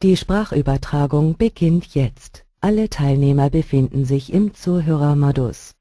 Die Sprachübertragung beginnt jetzt. Alle Teilnehmer befinden sich im Zuhörermodus.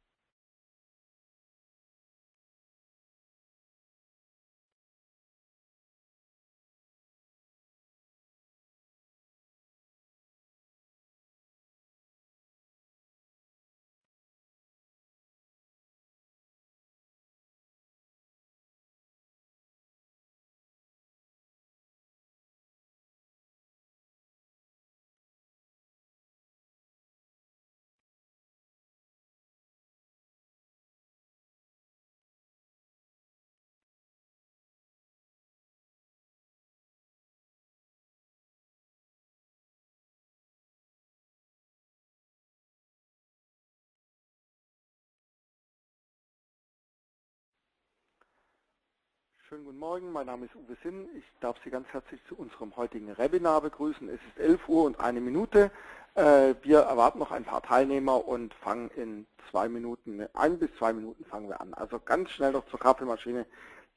Schönen guten Morgen, mein Name ist Uwe Sinn. Ich darf Sie ganz herzlich zu unserem heutigen Webinar begrüßen. Es ist 11 Uhr und eine Minute. Äh, wir erwarten noch ein paar Teilnehmer und fangen in zwei Minuten, ein bis zwei Minuten fangen wir an. Also ganz schnell noch zur Kaffeemaschine.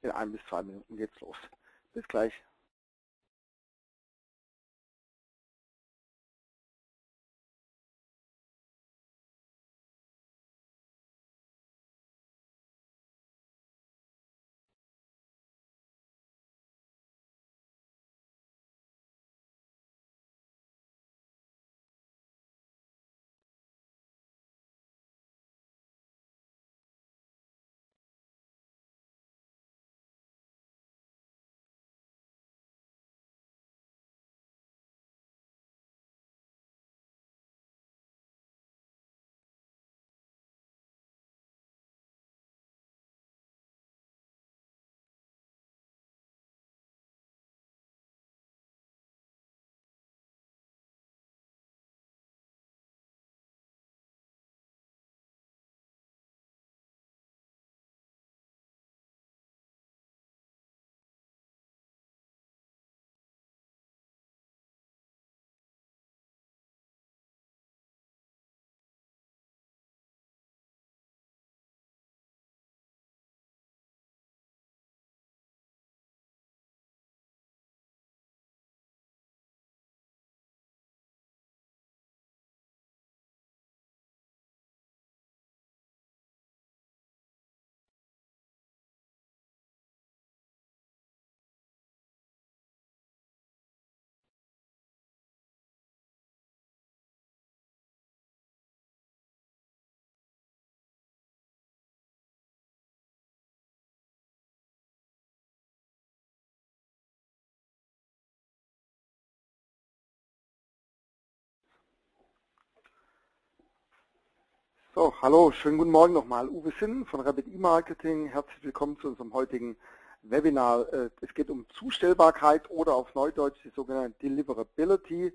In ein bis zwei Minuten geht's los. Bis gleich. So, hallo, schönen guten Morgen nochmal. Uwe Sinn von Rabbit E-Marketing. Herzlich willkommen zu unserem heutigen Webinar. Äh, es geht um Zustellbarkeit oder auf Neudeutsch die sogenannte Deliverability.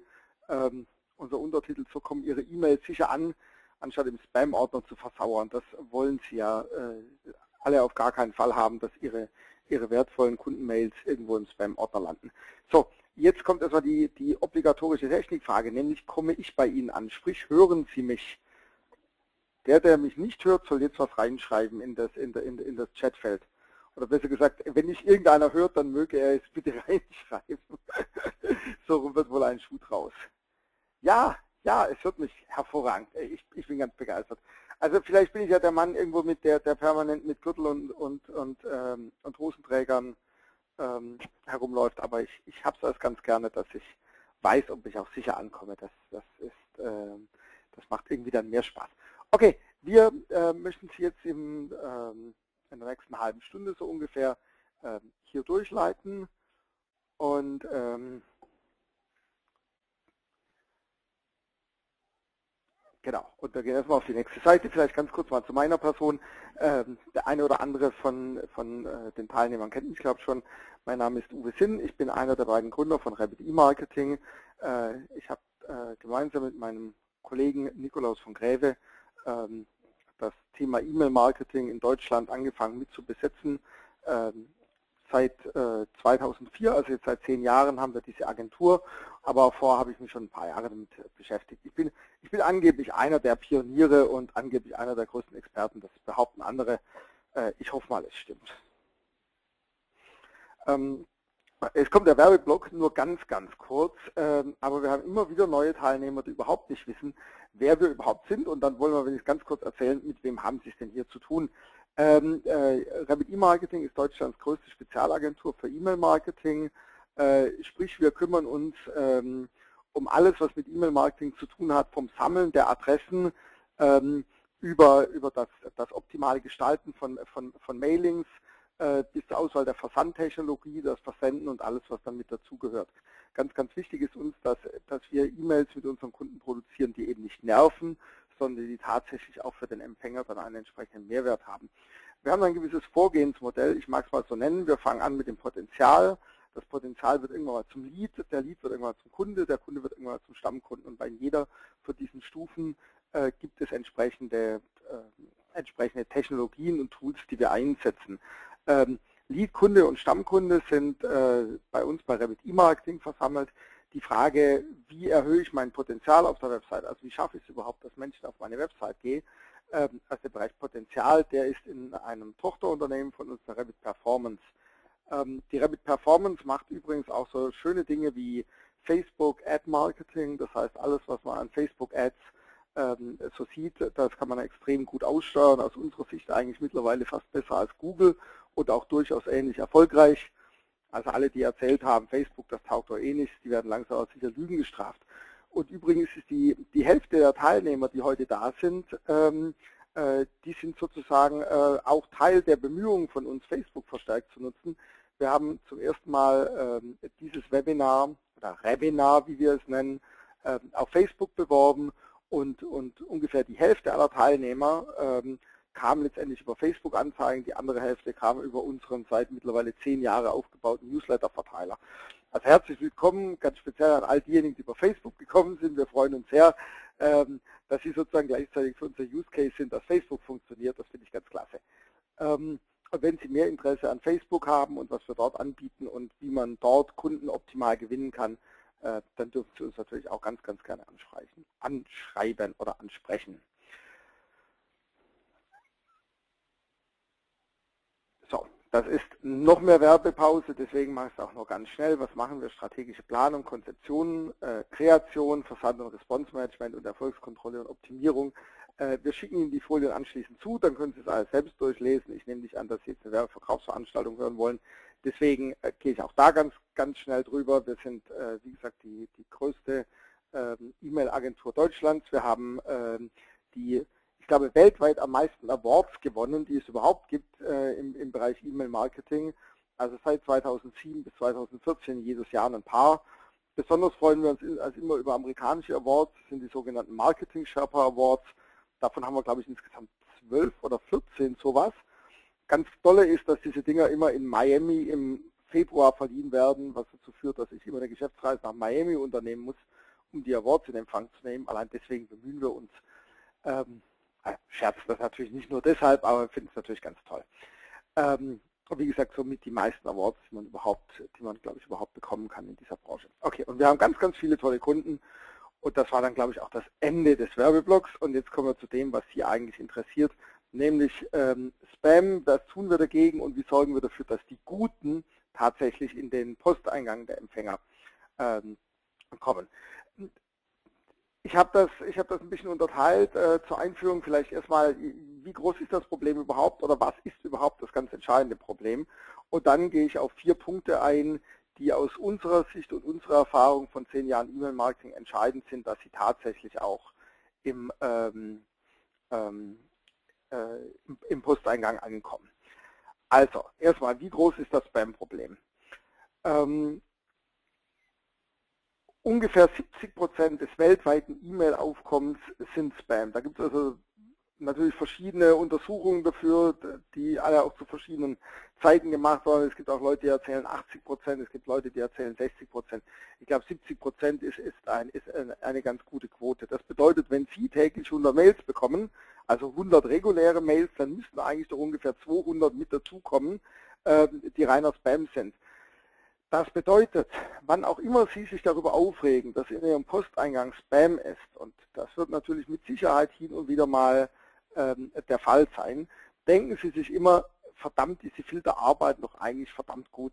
Ähm, unser Untertitel, so kommen Ihre E-Mails sicher an, anstatt im Spam-Ordner zu versauern. Das wollen Sie ja äh, alle auf gar keinen Fall haben, dass Ihre, Ihre wertvollen Kundenmails irgendwo im Spam-Ordner landen. So, jetzt kommt erstmal die, die obligatorische Technikfrage, nämlich komme ich bei Ihnen an, sprich hören Sie mich. Der, der mich nicht hört, soll jetzt was reinschreiben in das, in, in, in das Chatfeld. Oder besser gesagt, wenn nicht irgendeiner hört, dann möge er es bitte reinschreiben. so wird wohl ein Schuh draus. Ja, ja, es hört mich hervorragend. Ich, ich bin ganz begeistert. Also vielleicht bin ich ja der Mann irgendwo mit der, der permanent mit Gürtel und, und, und, ähm, und Hosenträgern ähm, herumläuft, aber ich, ich habe es ganz gerne, dass ich weiß, ob ich auch sicher ankomme. Das, das, ist, äh, das macht irgendwie dann mehr Spaß. Okay, wir äh, möchten Sie jetzt im, ähm, in der nächsten halben Stunde so ungefähr äh, hier durchleiten und ähm, Genau, und da gehen wir erstmal auf die nächste Seite, vielleicht ganz kurz mal zu meiner Person. Ähm, der eine oder andere von, von äh, den Teilnehmern kennt mich, glaube ich schon. Mein Name ist Uwe Sinn, ich bin einer der beiden Gründer von Rabbit E-Marketing. Äh, ich habe äh, gemeinsam mit meinem Kollegen Nikolaus von Gräve ähm, das Thema E-Mail-Marketing in Deutschland angefangen mit zu besetzen. Ähm, seit 2004, äh, also jetzt seit zehn Jahren, haben wir diese Agentur, aber vorher habe ich mich schon ein paar Jahre damit beschäftigt. Ich bin, ich bin angeblich einer der Pioniere und angeblich einer der größten Experten, das behaupten andere. Äh, ich hoffe mal, es stimmt. Ähm, Es kommt der Werbeblock nur ganz, ganz kurz, ähm, aber wir haben immer wieder neue Teilnehmer, die überhaupt nicht wissen, wer wir überhaupt sind und dann wollen wir, ich ganz kurz erzählen, mit wem haben Sie es denn hier zu tun. Ähm, äh, Rabbit E-Marketing ist Deutschlands größte Spezialagentur für E-Mail-Marketing, äh, sprich wir kümmern uns ähm, um alles, was mit E-Mail-Marketing zu tun hat, vom Sammeln der Adressen ähm, über, über das, das optimale Gestalten von, von, von Mailings, bis zur Auswahl der Versandtechnologie, das Versenden und alles, was dann mit dazugehört. Ganz, ganz wichtig ist uns, dass, dass wir E-Mails mit unseren Kunden produzieren, die eben nicht nerven, sondern die tatsächlich auch für den Empfänger dann einen entsprechenden Mehrwert haben. Wir haben ein gewisses Vorgehensmodell, ich mag es mal so nennen, wir fangen an mit dem Potenzial, das Potenzial wird irgendwann mal zum Lead, der Lead wird irgendwann zum Kunde, der Kunde wird irgendwann mal zum Stammkunden und bei jeder von diesen Stufen äh, gibt es entsprechende, äh, entsprechende Technologien und Tools, die wir einsetzen. Ähm, Lead-Kunde und Stammkunde sind äh, bei uns bei Revit E-Marketing versammelt. Die Frage, wie erhöhe ich mein Potenzial auf der Website, also wie schaffe ich es überhaupt, dass Menschen auf meine Website gehen, ähm, also der Bereich Potenzial, der ist in einem Tochterunternehmen von uns, der Revit Performance. Ähm, die Revit Performance macht übrigens auch so schöne Dinge wie Facebook Ad Marketing, das heißt alles, was man an Facebook Ads ähm, so sieht, das kann man extrem gut aussteuern, aus unserer Sicht eigentlich mittlerweile fast besser als Google und auch durchaus ähnlich erfolgreich. Also alle, die erzählt haben, Facebook, das taugt doch eh nichts, die werden langsam aber sicher Lügen gestraft. Und übrigens ist die, die Hälfte der Teilnehmer, die heute da sind, ähm, äh, die sind sozusagen äh, auch Teil der Bemühungen von uns, Facebook verstärkt zu nutzen. Wir haben zum ersten Mal ähm, dieses Webinar oder Webinar, wie wir es nennen, äh, auf Facebook beworben und, und ungefähr die Hälfte aller Teilnehmer ähm, kam letztendlich über Facebook-Anzeigen, die andere Hälfte kam über unseren seit mittlerweile zehn Jahre aufgebauten Newsletter-Verteiler. Also herzlich willkommen, ganz speziell an all diejenigen, die über Facebook gekommen sind. Wir freuen uns sehr, ähm, dass Sie sozusagen gleichzeitig für unser Use Case sind, dass Facebook funktioniert. Das finde ich ganz klasse. Ähm, und wenn Sie mehr Interesse an Facebook haben und was wir dort anbieten und wie man dort Kunden optimal gewinnen kann, äh, dann dürfen Sie uns natürlich auch ganz, ganz gerne anschreiben oder ansprechen. So, das ist noch mehr Werbepause, deswegen mache ich es auch noch ganz schnell. Was machen wir? Strategische Planung, Konzeption, äh, Kreation, Versand- und Response-Management und Erfolgskontrolle und Optimierung. Äh, wir schicken Ihnen die Folien anschließend zu, dann können Sie es alles selbst durchlesen. Ich nehme nicht an, dass Sie jetzt eine Werbeverkaufsveranstaltung hören wollen. Deswegen äh, gehe ich auch da ganz, ganz schnell drüber. Wir sind, äh, wie gesagt, die, die größte ähm, E-Mail-Agentur Deutschlands. Wir haben ähm, die ich glaube, weltweit am meisten Awards gewonnen, die es überhaupt gibt äh, im, im Bereich E-Mail-Marketing. Also seit 2007 bis 2014 jedes Jahr ein paar. Besonders freuen wir uns als immer über amerikanische Awards, das sind die sogenannten Marketing Sherpa Awards. Davon haben wir, glaube ich, insgesamt zwölf oder 14 sowas. Ganz tolle ist, dass diese Dinger immer in Miami im Februar verliehen werden, was dazu führt, dass ich immer eine Geschäftsreise nach Miami unternehmen muss, um die Awards in Empfang zu nehmen. Allein deswegen bemühen wir uns. Ähm, scherzt das natürlich nicht nur deshalb, aber wir finden es natürlich ganz toll. Ähm, und wie gesagt, somit die meisten Awards, die man überhaupt, die man, glaube ich, überhaupt bekommen kann in dieser Branche. Okay, und wir haben ganz, ganz viele tolle Kunden und das war dann, glaube ich, auch das Ende des Werbeblocks und jetzt kommen wir zu dem, was Sie eigentlich interessiert, nämlich ähm, Spam, was tun wir dagegen und wie sorgen wir dafür, dass die Guten tatsächlich in den Posteingang der Empfänger ähm, kommen. Ich habe das, hab das ein bisschen unterteilt. Äh, zur Einführung vielleicht erstmal, wie groß ist das Problem überhaupt oder was ist überhaupt das ganz entscheidende Problem? Und dann gehe ich auf vier Punkte ein, die aus unserer Sicht und unserer Erfahrung von zehn Jahren E-Mail-Marketing entscheidend sind, dass sie tatsächlich auch im, ähm, ähm, äh, im Posteingang ankommen. Also, erstmal, wie groß ist das Spam-Problem? Ähm, ungefähr 70 Prozent des weltweiten E-Mail-Aufkommens sind Spam. Da gibt es also natürlich verschiedene Untersuchungen dafür, die alle auch zu verschiedenen Zeiten gemacht wurden. Es gibt auch Leute, die erzählen 80 Prozent, es gibt Leute, die erzählen 60 Prozent. Ich glaube, 70 Prozent ist, ist, ein, ist eine ganz gute Quote. Das bedeutet, wenn Sie täglich 100 Mails bekommen, also 100 reguläre Mails, dann müssten eigentlich doch ungefähr 200 mit dazukommen, ähm, die reiner Spam sind. Das bedeutet, wann auch immer Sie sich darüber aufregen, dass in Ihrem Posteingang Spam ist, und das wird natürlich mit Sicherheit hin und wieder mal ähm, der Fall sein, denken Sie sich immer, verdammt, diese Filter arbeiten doch eigentlich verdammt gut.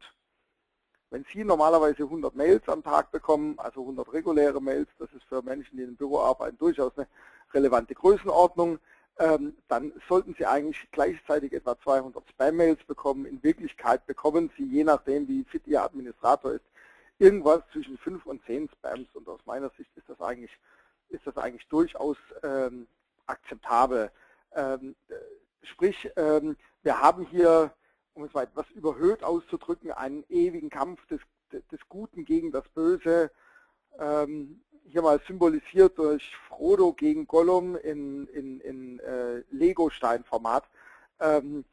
Wenn Sie normalerweise 100 Mails am Tag bekommen, also 100 reguläre Mails, das ist für Menschen, die im Büro arbeiten, durchaus eine relevante Größenordnung, dann sollten Sie eigentlich gleichzeitig etwa 200 Spam-Mails bekommen. In Wirklichkeit bekommen Sie, je nachdem wie fit Ihr Administrator ist, irgendwas zwischen 5 und 10 Spams und aus meiner Sicht ist das eigentlich, ist das eigentlich durchaus ähm, akzeptabel. Ähm, sprich, ähm, wir haben hier, um es mal etwas überhöht auszudrücken, einen ewigen Kampf des, des Guten gegen das Böse. Hier mal symbolisiert durch Frodo gegen Gollum in, in, in äh, Lego-Stein-Format. Ähm,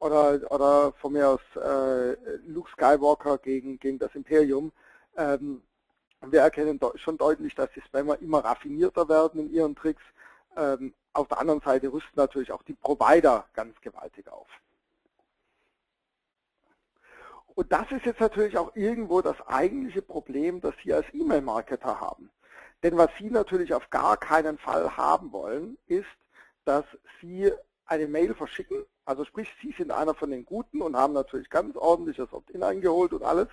oder, oder von mir aus äh, Luke Skywalker gegen, gegen das Imperium. Ähm, wir erkennen schon deutlich, dass die Spammer immer raffinierter werden in ihren Tricks. Ähm, auf der anderen Seite rüsten natürlich auch die Provider ganz gewaltig auf. Und das ist jetzt natürlich auch irgendwo das eigentliche Problem, das Sie als E-Mail-Marketer haben. Denn was Sie natürlich auf gar keinen Fall haben wollen, ist, dass Sie eine Mail verschicken, also sprich, Sie sind einer von den Guten und haben natürlich ganz ordentlich das Opt-in eingeholt und alles.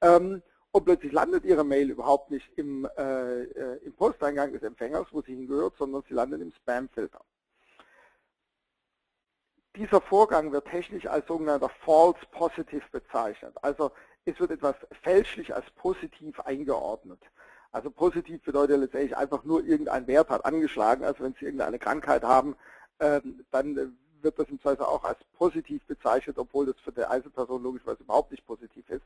Ähm, und plötzlich landet Ihre Mail überhaupt nicht im, äh, äh, im Posteingang des Empfängers, wo sie hingehört, sondern sie landet im Spam-Filter. Dieser Vorgang wird technisch als sogenannter False Positive bezeichnet. Also es wird etwas fälschlich als positiv eingeordnet. Also positiv bedeutet letztendlich einfach nur irgendein Wert hat angeschlagen. Also wenn Sie irgendeine Krankheit haben, ähm, dann wird das im Zweifel auch als positiv bezeichnet, obwohl das für die Einzelperson logischerweise überhaupt nicht positiv ist.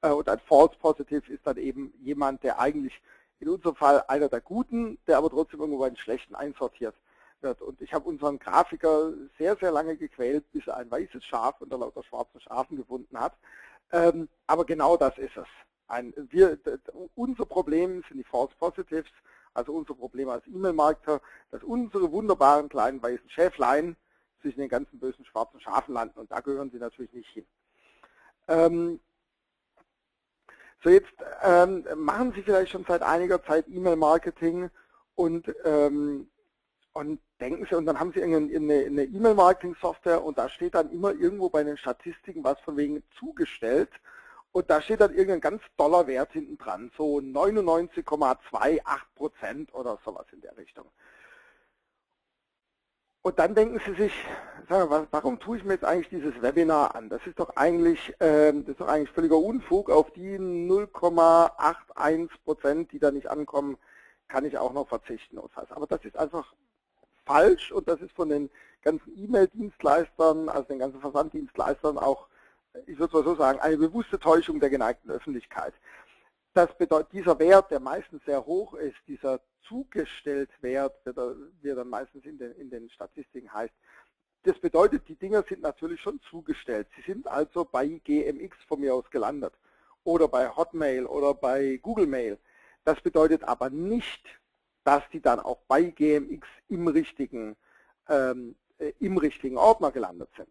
Äh, und ein False Positive ist dann eben jemand, der eigentlich in unserem Fall einer der Guten, der aber trotzdem irgendwo bei den Schlechten einsortiert wird. Und ich habe unseren Grafiker sehr, sehr lange gequält, bis er ein weißes Schaf unter lauter schwarzen Schafen gefunden hat. Ähm, aber genau das ist es. Ein, wir, unser Problem sind die False Positives, also unser Problem als E-Mail-Marketer, dass unsere wunderbaren kleinen weißen Schäflein zwischen den ganzen bösen schwarzen Schafen landen und da gehören sie natürlich nicht hin. Ähm, so jetzt ähm, machen Sie vielleicht schon seit einiger Zeit E-Mail-Marketing und, ähm, und denken Sie, und dann haben Sie eine E-Mail-Marketing-Software und da steht dann immer irgendwo bei den Statistiken was von wegen zugestellt und da steht dann irgendein ganz doller Wert hinten dran, so 99,28 Prozent oder sowas in der Richtung. Und dann denken Sie sich, warum tue ich mir jetzt eigentlich dieses Webinar an? Das ist doch eigentlich, ähm, das ist doch eigentlich völliger Unfug. Auf die 0,81 Prozent, die da nicht ankommen, kann ich auch noch verzichten. Aber das ist einfach falsch und das ist von den ganzen E-Mail-Dienstleistern, also den ganzen Versanddienstleistern auch ich würde mal so sagen, eine bewusste Täuschung der geneigten Öffentlichkeit. Das bedeutet, dieser Wert, der meistens sehr hoch ist, dieser Zugestelltwert, wie er dann meistens in den, in den Statistiken heißt, das bedeutet, die Dinger sind natürlich schon zugestellt. Sie sind also bei GMX von mir aus gelandet oder bei Hotmail oder bei Google Mail. Das bedeutet aber nicht, dass die dann auch bei GMX im richtigen, ähm, äh, im richtigen Ordner gelandet sind.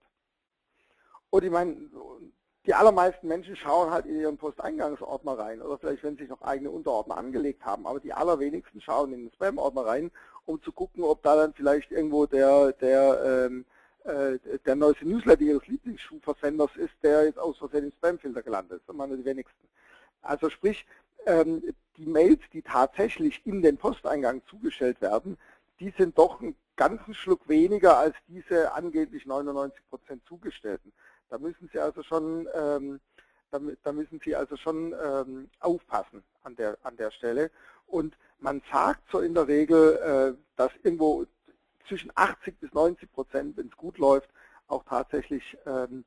Und ich meine, die allermeisten Menschen schauen halt in ihren Posteingangsordner rein oder vielleicht, wenn sie sich noch eigene Unterordner angelegt haben, aber die allerwenigsten schauen in den Spam-Ordner rein, um zu gucken, ob da dann vielleicht irgendwo der, der, ähm, äh, der neueste Newsletter ihres Lieblingsschuhversenders ist, der jetzt aus Versehen im Spam-Filter gelandet ist. Das machen die wenigsten. Also sprich, ähm, die Mails, die tatsächlich in den Posteingang zugestellt werden, die sind doch einen ganzen Schluck weniger als diese angeblich 99% zugestellten. Da müssen Sie also schon, ähm, da, da, müssen Sie also schon ähm, aufpassen an der, an der Stelle. Und man sagt so in der Regel, äh, dass irgendwo zwischen 80 bis 90 Prozent, wenn es gut läuft, auch tatsächlich, ähm,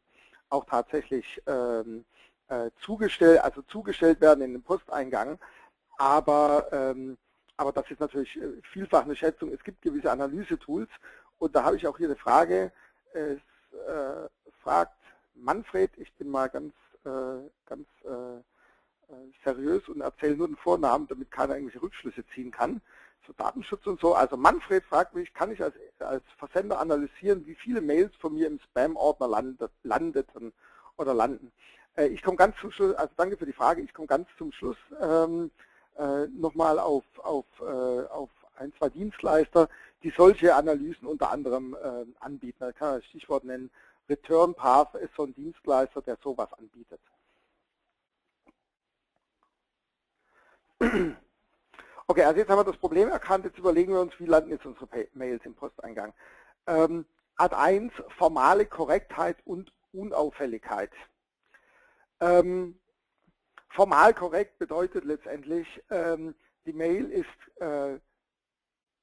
auch tatsächlich ähm, äh, zugestellt, also zugestellt werden in den Posteingang. Aber, ähm, aber das ist natürlich äh, vielfach eine Schätzung. Es gibt gewisse Analysetools und da habe ich auch hier eine Frage. Es äh, fragt Manfred, ich bin mal ganz, äh, ganz äh, äh, seriös und erzähle nur den Vornamen, damit keiner irgendwelche Rückschlüsse ziehen kann, für Datenschutz und so. Also Manfred fragt mich, kann ich als, als Versender analysieren, wie viele Mails von mir im Spam-Ordner landet, landeten oder landen. Äh, ich komme ganz zum Schluss, also danke für die Frage, ich komme ganz zum Schluss ähm, äh, nochmal auf, auf, äh, auf ein, zwei Dienstleister, die solche Analysen unter anderem äh, anbieten. Da kann man das Stichwort nennen, Return Path ist so ein Dienstleister, der sowas anbietet. Okay, also jetzt haben wir das Problem erkannt, jetzt überlegen wir uns, wie landen jetzt unsere Mails im Posteingang. Ähm, Ad 1, formale Korrektheit und Unauffälligkeit. Ähm, formal korrekt bedeutet letztendlich, ähm, die Mail ist äh,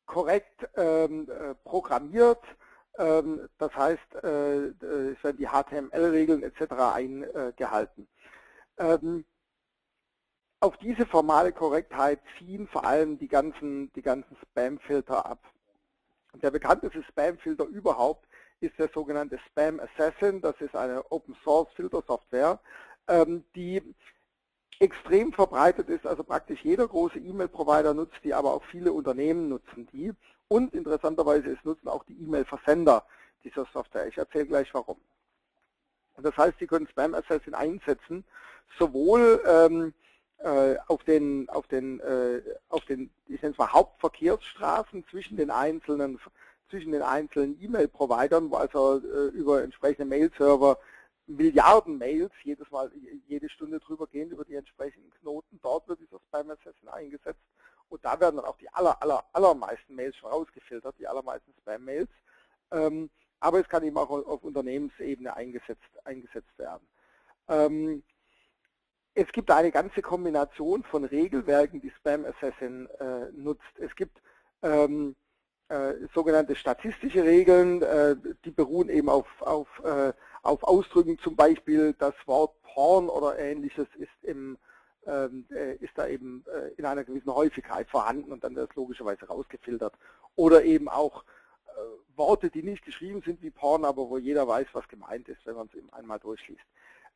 korrekt ähm, äh, programmiert, das heißt, äh, es werden die HTML-Regeln etc. eingehalten. Ähm, auf diese formale Korrektheit ziehen vor allem die ganzen, die ganzen Spam-Filter ab. Der bekannteste Spam-Filter überhaupt ist der sogenannte Spam Assassin. Das ist eine Open-Source-Filtersoftware, ähm, die extrem verbreitet ist. Also praktisch jeder große E-Mail-Provider nutzt die, aber auch viele Unternehmen nutzen die. Und interessanterweise, es nutzen auch die E-Mail-Versender dieser Software. Ich erzähle gleich warum. Das heißt, Sie können Spam Assassin einsetzen, sowohl ähm, äh, auf den, auf den, äh, auf den, ich nenne es mal Hauptverkehrsstraßen zwischen den einzelnen, zwischen den einzelnen E-Mail-Providern, wo also äh, über entsprechende Mail-Server Milliarden Mails jedes Mal, jede Stunde drüber gehen über die entsprechenden Knoten. Dort wird dieser Spam Assassin eingesetzt und da werden dann auch die aller, aller, allermeisten Mails schon rausgefiltert, die allermeisten Spam-Mails. Ähm, aber es kann eben auch auf Unternehmensebene eingesetzt, eingesetzt werden. Ähm, es gibt eine ganze Kombination von Regelwerken, die Spam Assassin äh, nutzt. Es gibt ähm, äh, sogenannte statistische Regeln, äh, die beruhen eben auf, auf, äh, auf Ausdrücken, zum Beispiel das Wort Porn oder ähnliches ist, im, ist da eben äh, in einer gewissen Häufigkeit vorhanden und dann wird es logischerweise rausgefiltert. Oder eben auch Worte, die nicht geschrieben sind wie Porn, aber wo jeder weiß, was gemeint ist, wenn man es eben einmal durchliest.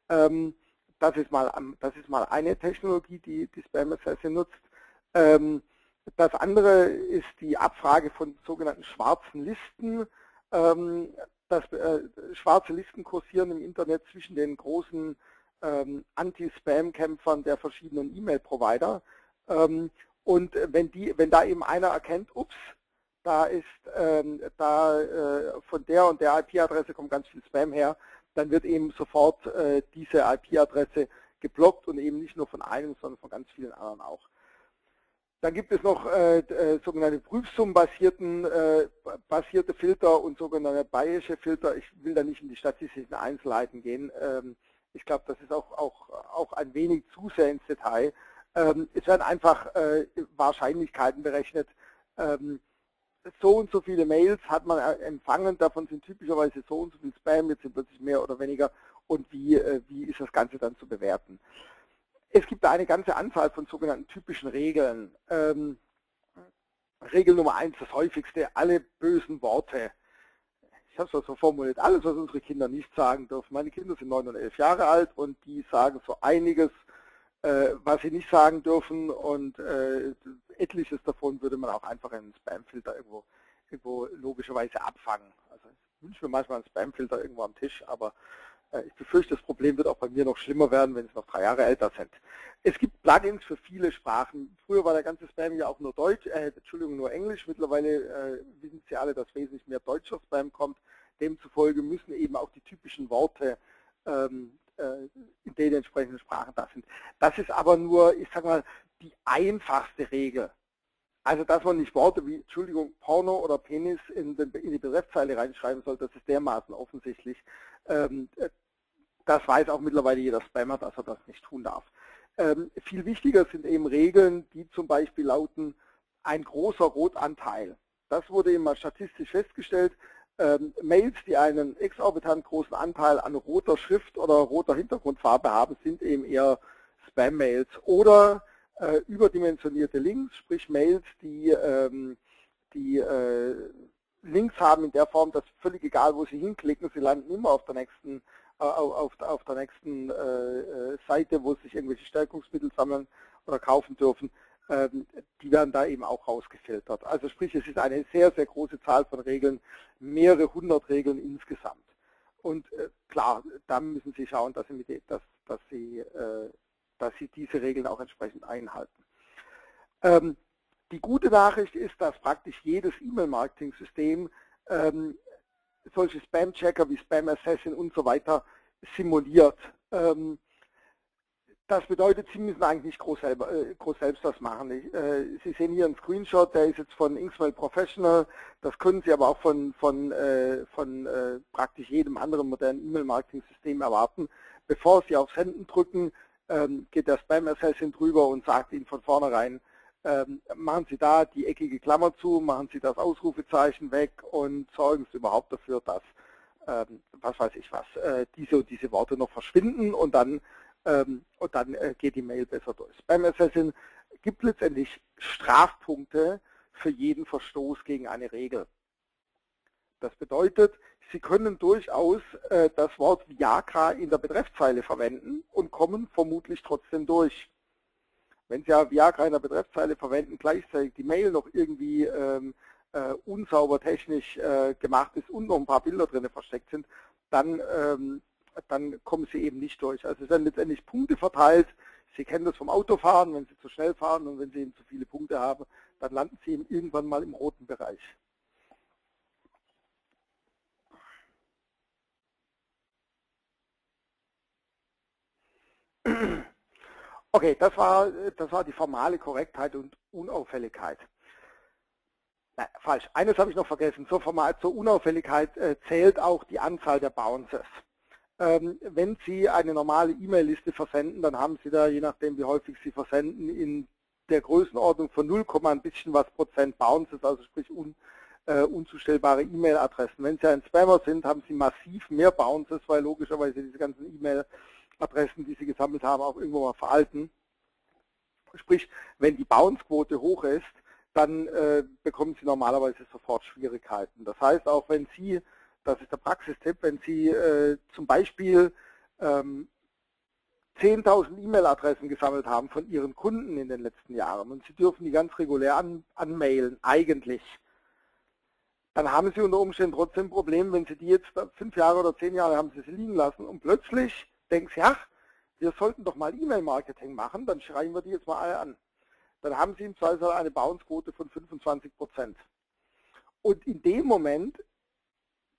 Ähm, das ist mal, das ist mal eine Technologie, die, die Spam Assassin nutzt. Ähm, das andere ist die Abfrage von sogenannten schwarzen Listen. Ähm, das, äh, schwarze Listen kursieren im Internet zwischen den großen ähm, Anti-Spam-Kämpfern der verschiedenen E-Mail-Provider. Ähm, und wenn, die, wenn da eben einer erkennt, ups, da ist ähm, da äh, von der und der IP-Adresse kommt ganz viel Spam her, dann wird eben sofort äh, diese IP-Adresse geblockt und eben nicht nur von einem, sondern von ganz vielen anderen auch. Dann gibt es noch äh, äh, sogenannte prüfsummenbasierten äh, basierte Filter und sogenannte Bayesche Filter. Ich will da nicht in die statistischen Einzelheiten gehen. Ähm, ich glaube, das ist auch, auch, auch ein wenig zu sehr ins Detail. Ähm, es werden einfach äh, Wahrscheinlichkeiten berechnet, ähm, so und so viele Mails hat man empfangen, davon sind typischerweise so und so viel Spam, jetzt sind plötzlich mehr oder weniger und wie, äh, wie ist das Ganze dann zu bewerten. Es gibt da eine ganze Anzahl von sogenannten typischen Regeln. Ähm, Regel Nummer eins, das häufigste, alle bösen Worte. Ich habe es so formuliert, alles, was unsere Kinder nicht sagen dürfen. Meine Kinder sind neun und elf Jahre alt und die sagen so einiges, äh, was sie nicht sagen dürfen und äh, etliches davon würde man auch einfach in einen Spamfilter irgendwo, irgendwo logischerweise abfangen. Also ich wünsche mir manchmal einen Spamfilter irgendwo am Tisch, aber ich befürchte, das Problem wird auch bei mir noch schlimmer werden, wenn es noch drei Jahre älter sind. Es gibt Plugins für viele Sprachen. Früher war der ganze Spam ja auch nur Deutsch, äh, Entschuldigung, nur Englisch. Mittlerweile äh, wissen Sie alle, dass wesentlich mehr deutscher Spam kommt. Demzufolge müssen eben auch die typischen Worte ähm, äh, in den entsprechenden Sprachen da sind. Das ist aber nur, ich sag mal, die einfachste Regel. Also dass man nicht Worte wie, Entschuldigung, Porno oder Penis in, den, in die Betreffzeile reinschreiben soll, das ist dermaßen offensichtlich. Ähm, das weiß auch mittlerweile jeder Spammer, dass er das nicht tun darf. Ähm, viel wichtiger sind eben Regeln, die zum Beispiel lauten, ein großer Rotanteil. Das wurde immer statistisch festgestellt ähm, Mails, die einen exorbitant großen Anteil an roter Schrift oder roter Hintergrundfarbe haben, sind eben eher Spam-Mails oder äh, überdimensionierte Links, sprich Mails, die, ähm, die äh, Links haben in der Form, dass völlig egal, wo sie hinklicken, sie landen immer auf der nächsten äh, auf, auf der nächsten äh, äh, Seite, wo sich irgendwelche Stärkungsmittel sammeln oder kaufen dürfen. Ähm, die werden da eben auch rausgefiltert. Also sprich, es ist eine sehr, sehr große Zahl von Regeln, mehrere hundert Regeln insgesamt. Und äh, klar, dann müssen Sie schauen, dass Sie, dass, dass Sie, dass Sie diese Regeln auch entsprechend einhalten. Ähm, die gute Nachricht ist, dass praktisch jedes E-Mail-Marketing-System ähm, solche Spam-Checker wie Spam Assassin und so weiter simuliert. Das bedeutet, Sie müssen eigentlich nicht groß, selber, äh, groß selbst das machen. Ich, äh, Sie sehen hier einen Screenshot, der ist jetzt von Inksmail Professional. Das können Sie aber auch von, von, äh, von äh, praktisch jedem anderen modernen E-Mail-Marketing-System erwarten. Bevor Sie auf Senden drücken, ähm, geht der Spam Assassin drüber und sagt Ihnen von vornherein, ähm, machen Sie da die eckige Klammer zu, machen Sie das Ausrufezeichen weg und sorgen Sie überhaupt dafür, dass, ähm, was weiß ich was, äh, diese und diese Worte noch verschwinden und dann ähm, und dann äh, geht die Mail besser durch. Beim Assassin gibt letztendlich Strafpunkte für jeden Verstoß gegen eine Regel. Das bedeutet, Sie können durchaus äh, das Wort Viagra in der Betreffzeile verwenden und kommen vermutlich trotzdem durch. Wenn Sie ja Viagra in der Betreffzeile verwenden, gleichzeitig die Mail noch irgendwie ähm, äh, unsauber technisch äh, gemacht ist und noch ein paar Bilder drin versteckt sind, dann ähm, dann kommen Sie eben nicht durch. Also es werden letztendlich Punkte verteilt. Sie kennen das vom Autofahren, wenn Sie zu schnell fahren und wenn Sie eben zu viele Punkte haben, dann landen Sie eben irgendwann mal im roten Bereich. Okay, das war, das war die formale Korrektheit und Unauffälligkeit. Nein, falsch. Eines habe ich noch vergessen. Zur, Formal, zur Unauffälligkeit äh, zählt auch die Anzahl der Bounces. Ähm, wenn Sie eine normale E-Mail-Liste versenden, dann haben Sie da, je nachdem wie häufig Sie versenden, in der Größenordnung von 0, ein bisschen was Prozent Bounces, also sprich un, äh, unzustellbare E-Mail-Adressen. Wenn Sie ein Spammer sind, haben Sie massiv mehr Bounces, weil logischerweise diese ganzen E-Mail-Adressen, die Sie gesammelt haben, auch irgendwo mal veralten. Sprich, wenn die Bounce-Quote hoch ist, dann äh, bekommen Sie normalerweise sofort Schwierigkeiten. Das heißt, auch wenn Sie das ist der Praxistipp, wenn Sie äh, zum Beispiel ähm, 10.000 E-Mail-Adressen gesammelt haben von Ihren Kunden in den letzten Jahren und Sie dürfen die ganz regulär an, anmailen, eigentlich, dann haben Sie unter Umständen trotzdem ein Problem, wenn Sie die jetzt fünf Jahre oder zehn Jahre haben Sie sie liegen lassen und plötzlich denken Sie, ach, wir sollten doch mal E-Mail-Marketing machen, dann schreiben wir die jetzt mal alle an. Dann haben Sie im Zweifelsfall eine Bounce-Quote von 25 Prozent. Und in dem Moment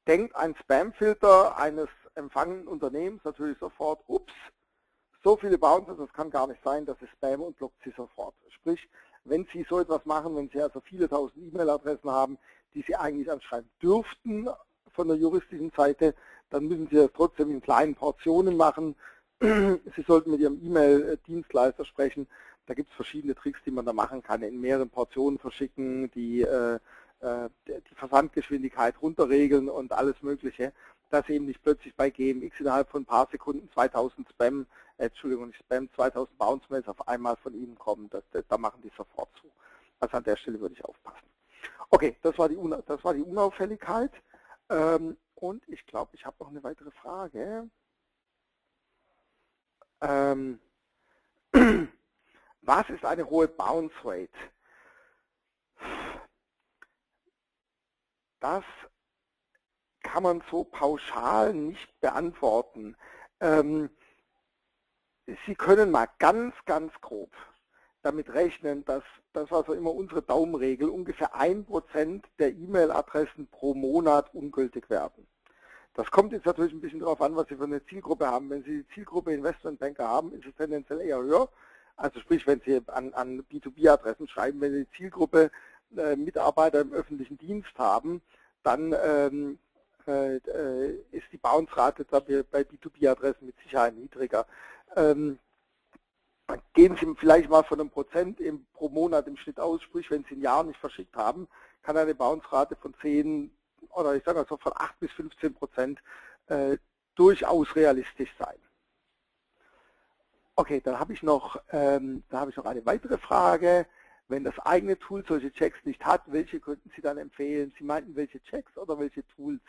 denkt ein Spamfilter eines empfangenen Unternehmens natürlich sofort, ups, so viele Bounces, das kann gar nicht sein, das ist Spam und blockt sie sofort. Sprich, wenn Sie so etwas machen, wenn Sie also viele tausend E-Mail-Adressen haben, die Sie eigentlich anschreiben dürften von der juristischen Seite, dann müssen Sie das trotzdem in kleinen Portionen machen. Sie sollten mit Ihrem E-Mail-Dienstleister sprechen. Da gibt es verschiedene Tricks, die man da machen kann. In mehreren Portionen verschicken, die äh, äh, die Versandgeschwindigkeit runterregeln und alles Mögliche, dass eben nicht plötzlich bei GMX innerhalb von ein paar Sekunden 2000 Spam, äh, Entschuldigung, nicht Spam, 2000 Bounce Mails auf einmal von Ihnen kommen. Das, das, da machen die sofort zu. Also an der Stelle würde ich aufpassen. Okay, das war die, das war die Unauffälligkeit. Ähm, und ich glaube, ich habe noch eine weitere Frage. Ähm, was ist eine hohe Bounce Rate? Das kann man so pauschal nicht beantworten. Ähm, Sie können mal ganz, ganz grob damit rechnen, dass das war so immer unsere Daumenregel, ungefähr ein Prozent der E-Mail-Adressen pro Monat ungültig werden. Das kommt jetzt natürlich ein bisschen darauf an, was Sie für eine Zielgruppe haben. Wenn Sie die Zielgruppe Investmentbanker haben, ist es tendenziell eher höher. Also sprich, wenn Sie an, an B2B-Adressen schreiben, wenn Sie die Zielgruppe äh, Mitarbeiter im öffentlichen Dienst haben, dann ähm, äh, äh ist die Bounce-Rate bei B2B-Adressen mit Sicherheit niedriger. Ähm, gehen Sie vielleicht mal von einem Prozent im, pro Monat im Schnitt aus, sprich wenn Sie ein Jahr nicht verschickt haben, kann eine Bounce-Rate von 10 oder ich sage also von 8 bis 15 Prozent äh, durchaus realistisch sein. Okay, dann habe ich noch, ähm, da habe ich noch eine weitere Frage. Wenn das eigene Tool solche Checks nicht hat, welche könnten Sie dann empfehlen? Sie meinten welche Checks oder welche Tools?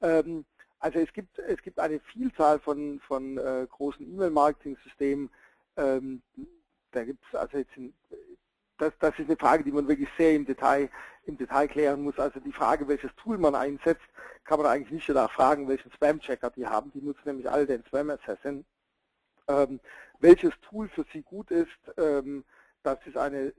Ähm, also es gibt, es gibt eine Vielzahl von, von äh, großen E-Mail-Marketing-Systemen. Ähm, da gibt also jetzt ein, das, das ist eine Frage, die man wirklich sehr im Detail, im Detail klären muss. Also die Frage, welches Tool man einsetzt, kann man eigentlich nicht danach fragen, welchen Spam-Checker die haben. Die nutzen nämlich alle den Spam Assassin. Ähm, welches Tool für Sie gut ist, ähm, das ist eine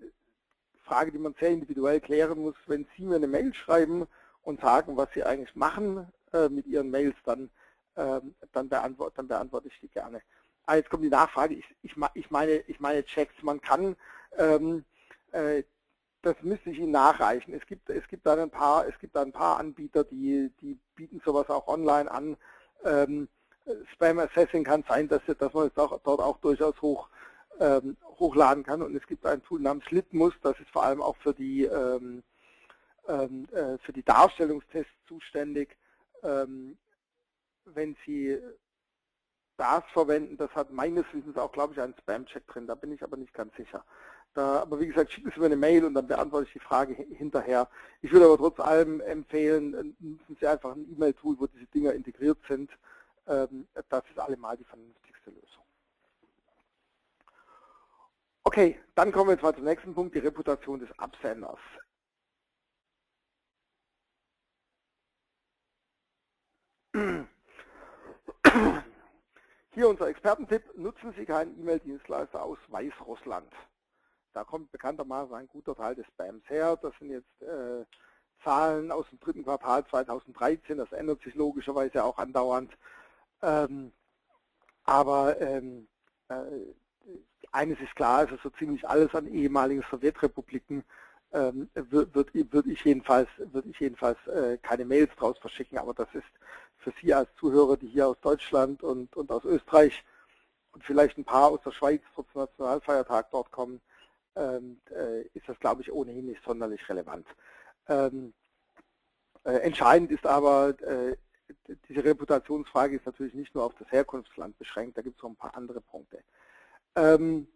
Frage, die man sehr individuell klären muss. Wenn Sie mir eine Mail schreiben und sagen, was Sie eigentlich machen äh, mit Ihren Mails, dann, äh, dann, beantworte, dann beantworte ich die gerne. Ah, jetzt kommt die Nachfrage, ich, ich, ich, meine, ich meine Checks, man kann, ähm, äh, das müsste ich Ihnen nachreichen. Es gibt, es gibt da ein paar, es gibt da ein paar Anbieter, die, die bieten sowas auch online an. Ähm, Spam Assessing kann sein, dass, dass man es auch, dort auch durchaus hoch, ähm, hochladen kann. Und es gibt ein Tool namens Litmus, das ist vor allem auch für die, ähm, ähm, äh, für die Darstellungstests zuständig. Ähm, wenn Sie das verwenden, das hat meines Wissens auch, glaube ich, einen Spam-Check drin, da bin ich aber nicht ganz sicher. Da, aber wie gesagt, schicken Sie mir eine Mail und dann beantworte ich die Frage hinterher. Ich würde aber trotz allem empfehlen, äh, nutzen Sie einfach ein E-Mail-Tool, wo diese Dinger integriert sind. Ähm, das ist allemal die vernünftigste Lösung. Okay, dann kommen wir jetzt mal zum nächsten Punkt, die Reputation des Absenders. Hier unser Expertentipp, nutzen Sie keinen E-Mail-Dienstleister aus Weißrussland. Da kommt bekanntermaßen ein guter Teil des Spams her. Das sind jetzt äh, Zahlen aus dem dritten Quartal 2013. Das ändert sich logischerweise auch andauernd. Ähm, aber ähm, äh, eines ist klar, also so ziemlich alles an ehemaligen Sowjetrepubliken ähm, würde würd ich jedenfalls, würd ich jedenfalls äh, keine Mails draus verschicken, aber das ist für Sie als Zuhörer, die hier aus Deutschland und, und aus Österreich und vielleicht ein paar aus der Schweiz trotz Nationalfeiertag dort kommen, ähm, äh, ist das, glaube ich, ohnehin nicht sonderlich relevant. Ähm, äh, entscheidend ist aber, äh, diese Reputationsfrage ist natürlich nicht nur auf das Herkunftsland beschränkt, da gibt es noch ein paar andere Punkte. Ähm,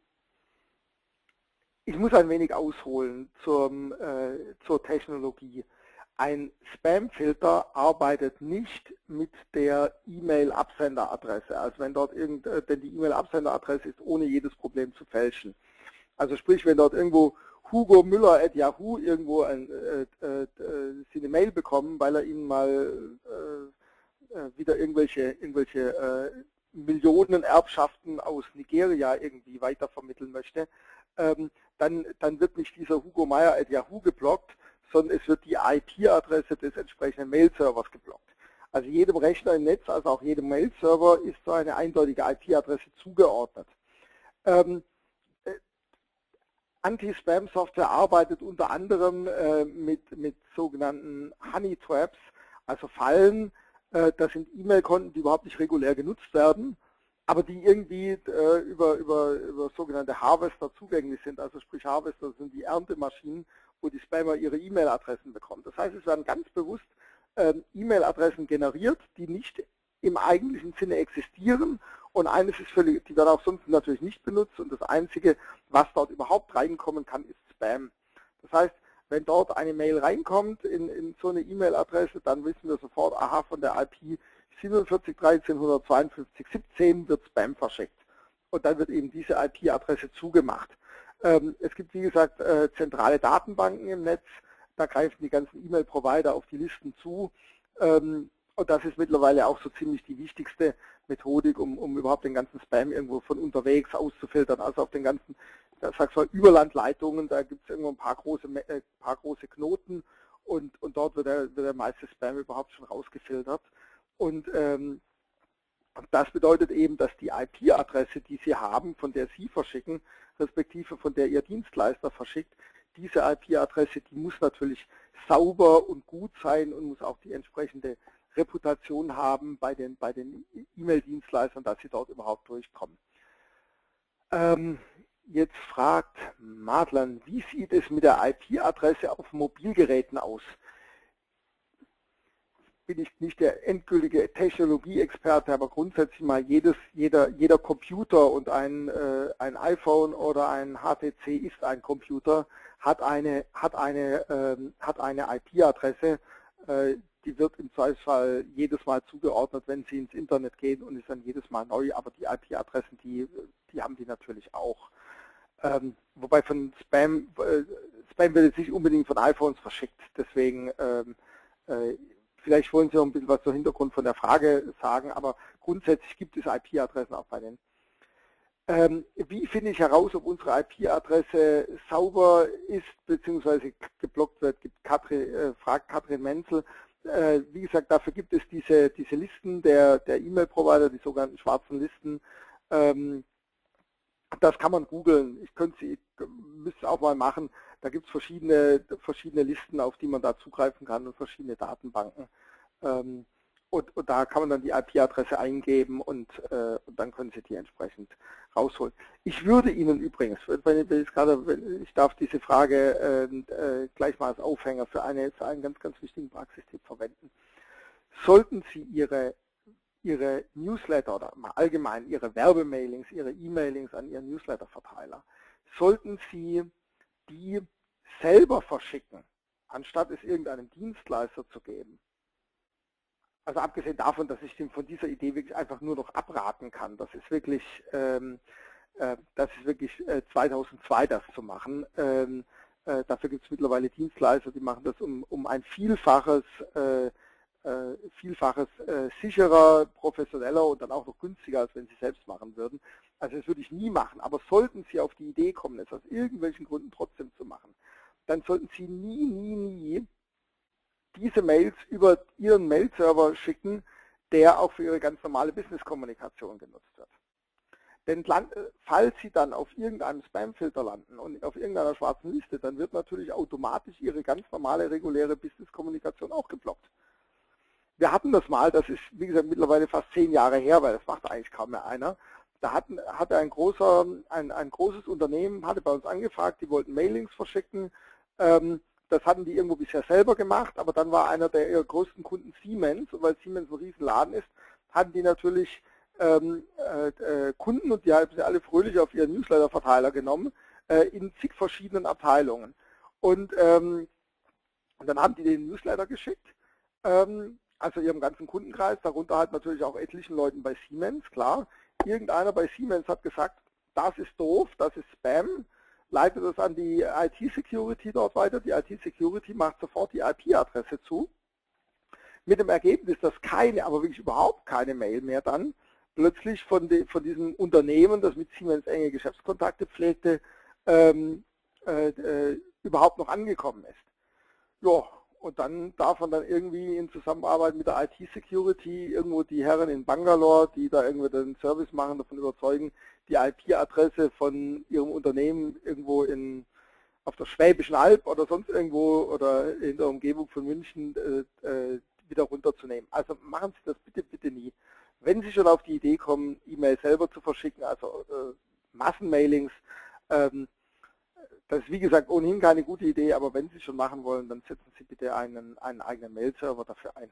ich muss ein wenig ausholen zum, äh, zur Technologie. Ein Spam-Filter arbeitet nicht mit der E-Mail-Absenderadresse. Also wenn dort irgend, äh, denn die E-Mail-Absenderadresse ist ohne jedes Problem zu fälschen. Also sprich, wenn dort irgendwo Hugo Müller at Yahoo irgendwo ein, äh, äh, äh, Sie eine Mail bekommen, weil er Ihnen mal äh, äh, wieder irgendwelche, irgendwelche Millionen Erbschaften aus Nigeria irgendwie weitervermitteln möchte, ähm, dann, dann wird nicht dieser Hugo Meyer at Yahoo geblockt, sondern es wird die IP-Adresse des entsprechenden Mail-Servers geblockt. Also jedem Rechner im Netz, also auch jedem Mail-Server ist so eine eindeutige IP-Adresse zugeordnet. Ähm, äh, Anti-Spam-Software arbeitet unter anderem äh, mit, mit sogenannten Honey Traps, also Fallen, äh, das sind E-Mail-Konten, die überhaupt nicht regulär genutzt werden, aber die irgendwie äh, über, über, über sogenannte Harvester zugänglich sind. Also sprich Harvester sind die Erntemaschinen, wo die Spammer ihre E-Mail-Adressen bekommen. Das heißt, es werden ganz bewusst ähm, E-Mail-Adressen generiert, die nicht im eigentlichen Sinne existieren und eines ist völlig, die werden auch sonst natürlich nicht benutzt und das Einzige, was dort überhaupt reinkommen kann, ist Spam. Das heißt, wenn dort eine Mail reinkommt in, in so eine E-Mail-Adresse, dann wissen wir sofort, aha, von der IP 4713 wird Spam verschickt. Und dann wird eben diese IP-Adresse zugemacht. Ähm, es gibt, wie gesagt, äh, zentrale Datenbanken im Netz. Da greifen die ganzen E-Mail-Provider auf die Listen zu. Ähm, und das ist mittlerweile auch so ziemlich die wichtigste Methodik, um, um überhaupt den ganzen Spam irgendwo von unterwegs auszufiltern. Also auf den ganzen, sag mal, Überlandleitungen, da gibt es irgendwo ein paar große, äh, paar große Knoten und, und dort wird der, wird der meiste Spam überhaupt schon rausgefiltert. Und ähm, das bedeutet eben, dass die IP-Adresse, die Sie haben, von der Sie verschicken, respektive von der Ihr Dienstleister verschickt, diese IP-Adresse, die muss natürlich sauber und gut sein und muss auch die entsprechende Reputation haben bei den bei den E-Mail-Dienstleistern, dass sie dort überhaupt durchkommen. Ähm, jetzt fragt Madlan, wie sieht es mit der IP-Adresse auf Mobilgeräten aus? Bin ich nicht der endgültige Technologieexperte, aber grundsätzlich mal jedes, jeder, jeder Computer und ein, äh, ein iPhone oder ein HTC ist ein Computer, hat eine, hat eine, ähm, eine IP-Adresse, äh, die wird im Zweifelsfall jedes Mal zugeordnet, wenn Sie ins Internet gehen und ist dann jedes Mal neu, aber die IP-Adressen, die, die haben die natürlich auch. Ähm, wobei von Spam, äh, Spam wird jetzt nicht unbedingt von iPhones verschickt, deswegen ähm, äh, Vielleicht wollen Sie noch ein bisschen was zum Hintergrund von der Frage sagen, aber grundsätzlich gibt es IP-Adressen auch bei den. Ähm, wie finde ich heraus, ob unsere IP-Adresse sauber ist bzw. geblockt wird, gibt Katrin, äh, fragt Katrin Menzel. Äh, wie gesagt, dafür gibt es diese, diese Listen der, der E-Mail-Provider, die sogenannten schwarzen Listen. Ähm, das kann man googeln. Ich könnte Sie, müsste auch mal machen. Da gibt es verschiedene, verschiedene Listen, auf die man da zugreifen kann und verschiedene Datenbanken. Ähm, und, und, da kann man dann die IP-Adresse eingeben und, äh, und, dann können Sie die entsprechend rausholen. Ich würde Ihnen übrigens, wenn ich, gerade, ich darf diese Frage äh, äh, gleich mal als Aufhänger für, eine, für einen ganz, ganz wichtigen Praxistipp verwenden. Sollten Sie Ihre, Ihre Newsletter oder mal allgemein Ihre Werbemailings, Ihre E-Mailings an Ihren Newsletter-Verteiler, sollten Sie die selber verschicken, anstatt es irgendeinem Dienstleister zu geben, also abgesehen davon, dass ich von dieser Idee wirklich einfach nur noch abraten kann. Das ist wirklich, ähm, äh, das ist wirklich äh, 2002 das zu machen. Ähm, äh, dafür gibt es mittlerweile Dienstleister, die machen das um, um ein Vielfaches, äh, Vielfaches äh, sicherer, professioneller und dann auch noch günstiger, als wenn Sie selbst machen würden. Also das würde ich nie machen. Aber sollten Sie auf die Idee kommen, es aus irgendwelchen Gründen trotzdem zu machen, dann sollten Sie nie, nie, nie diese Mails über Ihren Mail-Server schicken, der auch für Ihre ganz normale Business-Kommunikation genutzt wird. Denn falls Sie dann auf irgendeinem Spam-Filter landen und auf irgendeiner schwarzen Liste, dann wird natürlich automatisch Ihre ganz normale, reguläre Business-Kommunikation auch geblockt. Wir hatten das mal, das ist wie gesagt mittlerweile fast zehn Jahre her, weil das macht eigentlich kaum mehr einer. Da hatten, hatte ein, großer, ein, ein großes Unternehmen, hatte bei uns angefragt, die wollten Mailings verschicken, ähm, das hatten die irgendwo bisher selber gemacht, aber dann war einer der ihrer größten Kunden Siemens und weil Siemens ein Riesenladen ist, hatten die natürlich ähm, äh, äh, Kunden und die haben sie alle fröhlich auf ihren Newsletter-Verteiler genommen, äh, in zig verschiedenen Abteilungen. Und, ähm, und dann haben die den Newsletter geschickt, ähm, also ihrem ganzen Kundenkreis, darunter halt natürlich auch etlichen Leuten bei Siemens, klar. Irgendeiner bei Siemens hat gesagt, das ist doof, das ist Spam, leitet es an die IT-Security dort weiter. Die IT-Security macht sofort die IP-Adresse zu. Mit dem Ergebnis, dass keine, aber wirklich überhaupt keine Mail mehr dann plötzlich von, de, von diesem Unternehmen, das mit Siemens enge Geschäftskontakte pflegte, ähm, äh, äh, überhaupt noch angekommen ist. Ja, und dann darf man dann irgendwie in Zusammenarbeit mit der IT-Security irgendwo die Herren in Bangalore, die da irgendwie den Service machen, davon überzeugen, die IP-Adresse von ihrem Unternehmen irgendwo in, auf der Schwäbischen Alb oder sonst irgendwo oder in der Umgebung von München äh, äh, wieder runterzunehmen. Also machen Sie das bitte, bitte nie. Wenn Sie schon auf die Idee kommen, E-Mail selber zu verschicken, also äh, Massenmailings, ähm, das ist wie gesagt ohnehin keine gute Idee, aber wenn Sie schon machen wollen, dann setzen Sie bitte einen, einen eigenen Mail-Server dafür ein.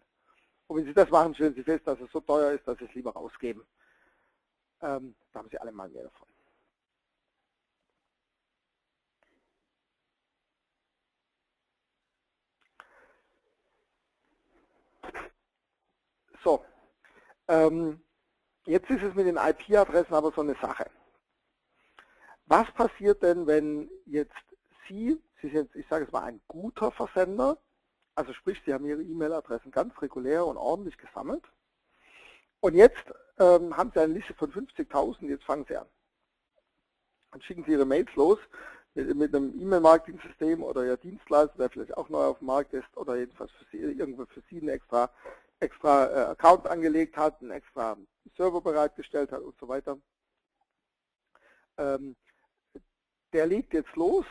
Und wenn Sie das machen, stellen Sie fest, dass es so teuer ist, dass Sie es lieber rausgeben. Ähm, da haben Sie alle mal mehr davon. So, ähm, jetzt ist es mit den IP-Adressen aber so eine Sache. Was passiert denn, wenn jetzt Sie, Sie sind, ich sage es mal, ein guter Versender, also sprich, Sie haben Ihre E-Mail-Adressen ganz regulär und ordentlich gesammelt und jetzt ähm, haben Sie eine Liste von 50.000, jetzt fangen Sie an. Dann schicken Sie Ihre Mails los mit, mit einem E-Mail-Marketing-System oder Ihr Dienstleister, der vielleicht auch neu auf dem Markt ist oder jedenfalls für Sie, irgendwo für Sie einen extra, extra äh, Account angelegt hat, einen extra Server bereitgestellt hat und so weiter. Ähm, der legt jetzt los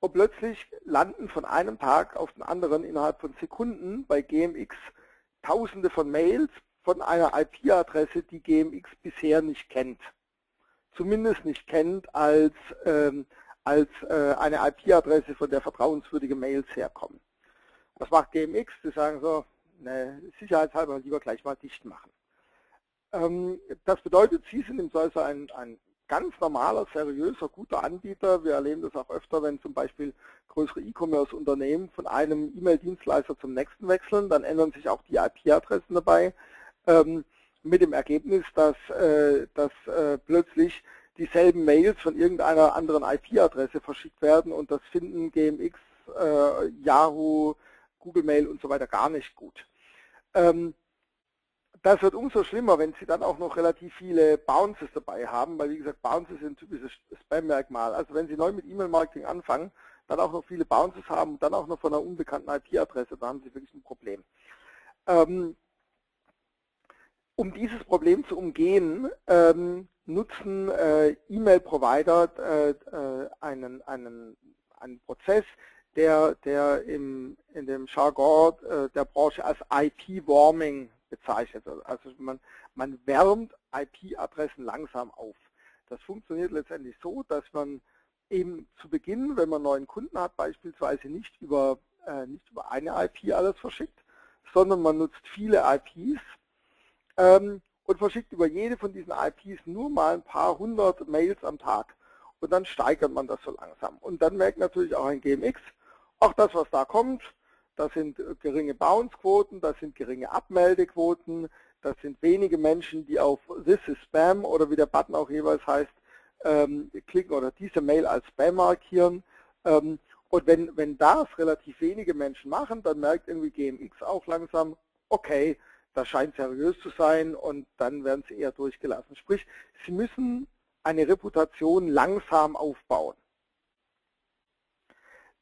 und plötzlich landen von einem Tag auf den anderen innerhalb von Sekunden bei GMX tausende von Mails von einer IP-Adresse, die GMX bisher nicht kennt. Zumindest nicht kennt als, ähm, als äh, eine IP-Adresse, von der vertrauenswürdige Mails herkommen. Was macht GMX? Sie sagen so, ne, sicherheitshalber lieber gleich mal dicht machen. Ähm, das bedeutet, Sie sind im Zweifel ein, ein ganz normaler, seriöser, guter Anbieter. Wir erleben das auch öfter, wenn zum Beispiel größere E-Commerce-Unternehmen von einem E-Mail-Dienstleister zum nächsten wechseln, dann ändern sich auch die IP-Adressen dabei ähm, mit dem Ergebnis, dass, äh, dass äh, plötzlich dieselben Mails von irgendeiner anderen IP-Adresse verschickt werden und das finden GMX, äh, Yahoo, Google Mail und so weiter gar nicht gut. Ähm, das wird umso schlimmer, wenn Sie dann auch noch relativ viele Bounces dabei haben, weil wie gesagt, Bounces sind ein typisches Spam-Merkmal. Also wenn Sie neu mit E-Mail-Marketing anfangen, dann auch noch viele Bounces haben und dann auch noch von einer unbekannten IP-Adresse, dann haben Sie wirklich ein Problem. Ähm, um dieses Problem zu umgehen, ähm, nutzen äh, E-Mail-Provider äh, äh, einen, einen, einen Prozess, der, der im, in dem Jargon der Branche als IP-Warming bezeichnet wird. Also man, man wärmt IP-Adressen langsam auf. Das funktioniert letztendlich so, dass man eben zu Beginn, wenn man neuen Kunden hat, beispielsweise nicht über, äh, nicht über eine IP alles verschickt, sondern man nutzt viele IPs ähm, und verschickt über jede von diesen IPs nur mal ein paar hundert Mails am Tag. Und dann steigert man das so langsam. Und dann merkt natürlich auch ein GMX, auch das, was da kommt, das sind geringe Bounce-Quoten, das sind geringe Abmeldequoten, das sind wenige Menschen, die auf This is Spam oder wie der Button auch jeweils heißt, ähm, klicken oder diese Mail als Spam markieren. Ähm, und wenn, wenn das relativ wenige Menschen machen, dann merkt irgendwie GMX auch langsam, okay, das scheint seriös zu sein und dann werden sie eher durchgelassen. Sprich, sie müssen eine Reputation langsam aufbauen.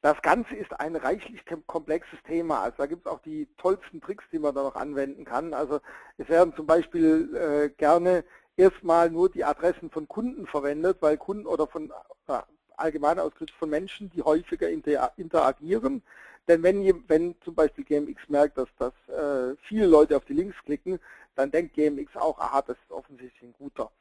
Das Ganze ist ein reichlich komplexes Thema. Also da gibt es auch die tollsten Tricks, die man da noch anwenden kann. Also es werden zum Beispiel äh, gerne erstmal nur die Adressen von Kunden verwendet, weil Kunden oder von äh, allgemein ausgedrückt von Menschen, die häufiger inter interagieren. Denn wenn, wenn zum Beispiel GMX merkt, dass, dass äh, viele Leute auf die Links klicken, dann denkt GMX auch, aha, das ist offensichtlich ein guter.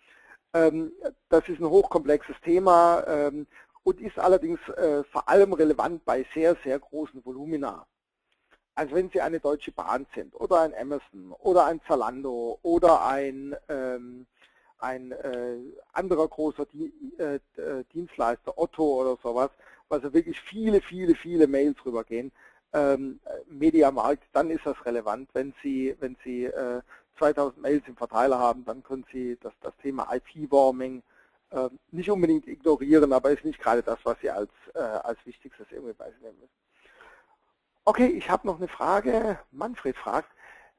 Ähm, das ist ein hochkomplexes Thema. Ähm, und ist allerdings äh, vor allem relevant bei sehr, sehr großen Volumina. Also wenn Sie eine Deutsche Bahn sind oder ein Amazon oder ein Zalando oder ein, ähm, ein äh, anderer großer Di äh, äh Dienstleister, Otto oder sowas, also wirklich viele, viele, viele Mails rübergehen, ähm, Mediamarkt, dann ist das relevant. Wenn Sie, wenn Sie äh, 2000 Mails im Verteiler haben, dann können Sie das, das Thema IP-Warming nicht unbedingt ignorieren, aber ist nicht gerade das, was Sie als, äh, als Wichtigstes irgendwie bei sich müssen. Okay, ich habe noch eine Frage. Manfred fragt,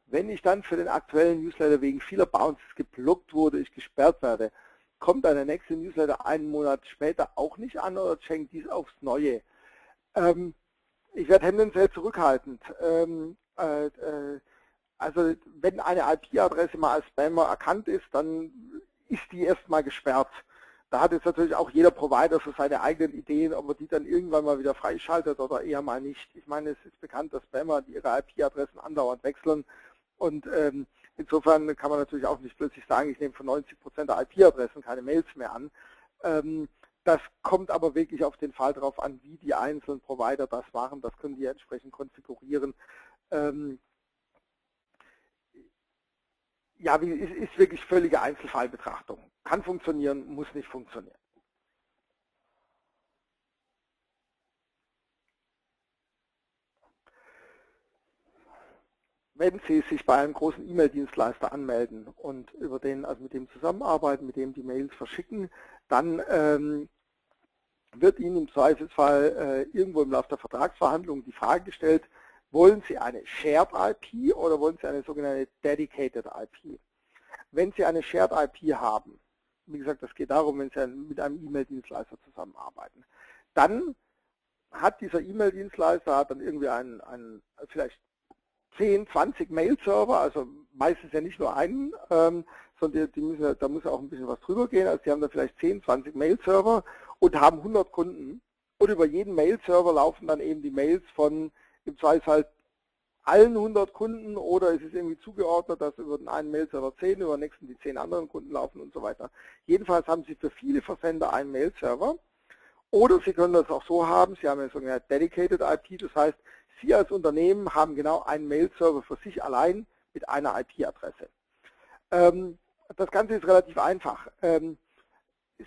wenn ich dann für den aktuellen Newsletter wegen vieler Bounces geblockt wurde, ich gesperrt werde, kommt dann der nächste Newsletter einen Monat später auch nicht an oder schenkt dies aufs Neue? Ähm, ich werde tendenziell zurückhaltend. Ähm, äh, äh, also wenn eine IP-Adresse mal als Spammer erkannt ist, dann ist die erstmal gesperrt. Da hat jetzt natürlich auch jeder Provider so seine eigenen Ideen, ob er die dann irgendwann mal wieder freischaltet oder eher mal nicht. Ich meine, es ist bekannt, dass Spammer ihre IP-Adressen andauernd wechseln und ähm, insofern kann man natürlich auch nicht plötzlich sagen, ich nehme von 90 Prozent der IP-Adressen keine Mails mehr an. Ähm, das kommt aber wirklich auf den Fall drauf an, wie die einzelnen Provider das machen. Das können die entsprechend konfigurieren. Ähm, ja, ist, ist wirklich völlige Einzelfallbetrachtung. Kann funktionieren, muss nicht funktionieren. Wenn Sie sich bei einem großen E-Mail-Dienstleister anmelden und über den, also mit dem zusammenarbeiten, mit dem die Mails verschicken, dann ähm, wird Ihnen im Zweifelsfall äh, irgendwo im Laufe der Vertragsverhandlungen die Frage gestellt, wollen Sie eine Shared IP oder wollen Sie eine sogenannte Dedicated IP? Wenn Sie eine Shared IP haben, wie gesagt, das geht darum, wenn Sie mit einem E-Mail-Dienstleister zusammenarbeiten, dann hat dieser E-Mail-Dienstleister dann irgendwie einen, einen vielleicht 10, 20 Mail-Server, also meistens ja nicht nur einen, ähm, sondern die, müssen, da muss auch ein bisschen was drüber gehen. Also die haben da vielleicht 10, 20 Mail-Server und haben 100 Kunden. Und über jeden Mail-Server laufen dann eben die Mails von im Zweifelsfall allen 100 Kunden oder es ist irgendwie zugeordnet, dass über den einen Mail-Server 10, über den nächsten die 10 anderen Kunden laufen und so weiter. Jedenfalls haben Sie für viele Versender einen Mail-Server oder Sie können das auch so haben, Sie haben eine sogenannte Dedicated IP, das heißt, Sie als Unternehmen haben genau einen Mail-Server für sich allein mit einer IP-Adresse. Ähm, das Ganze ist relativ einfach. Ähm,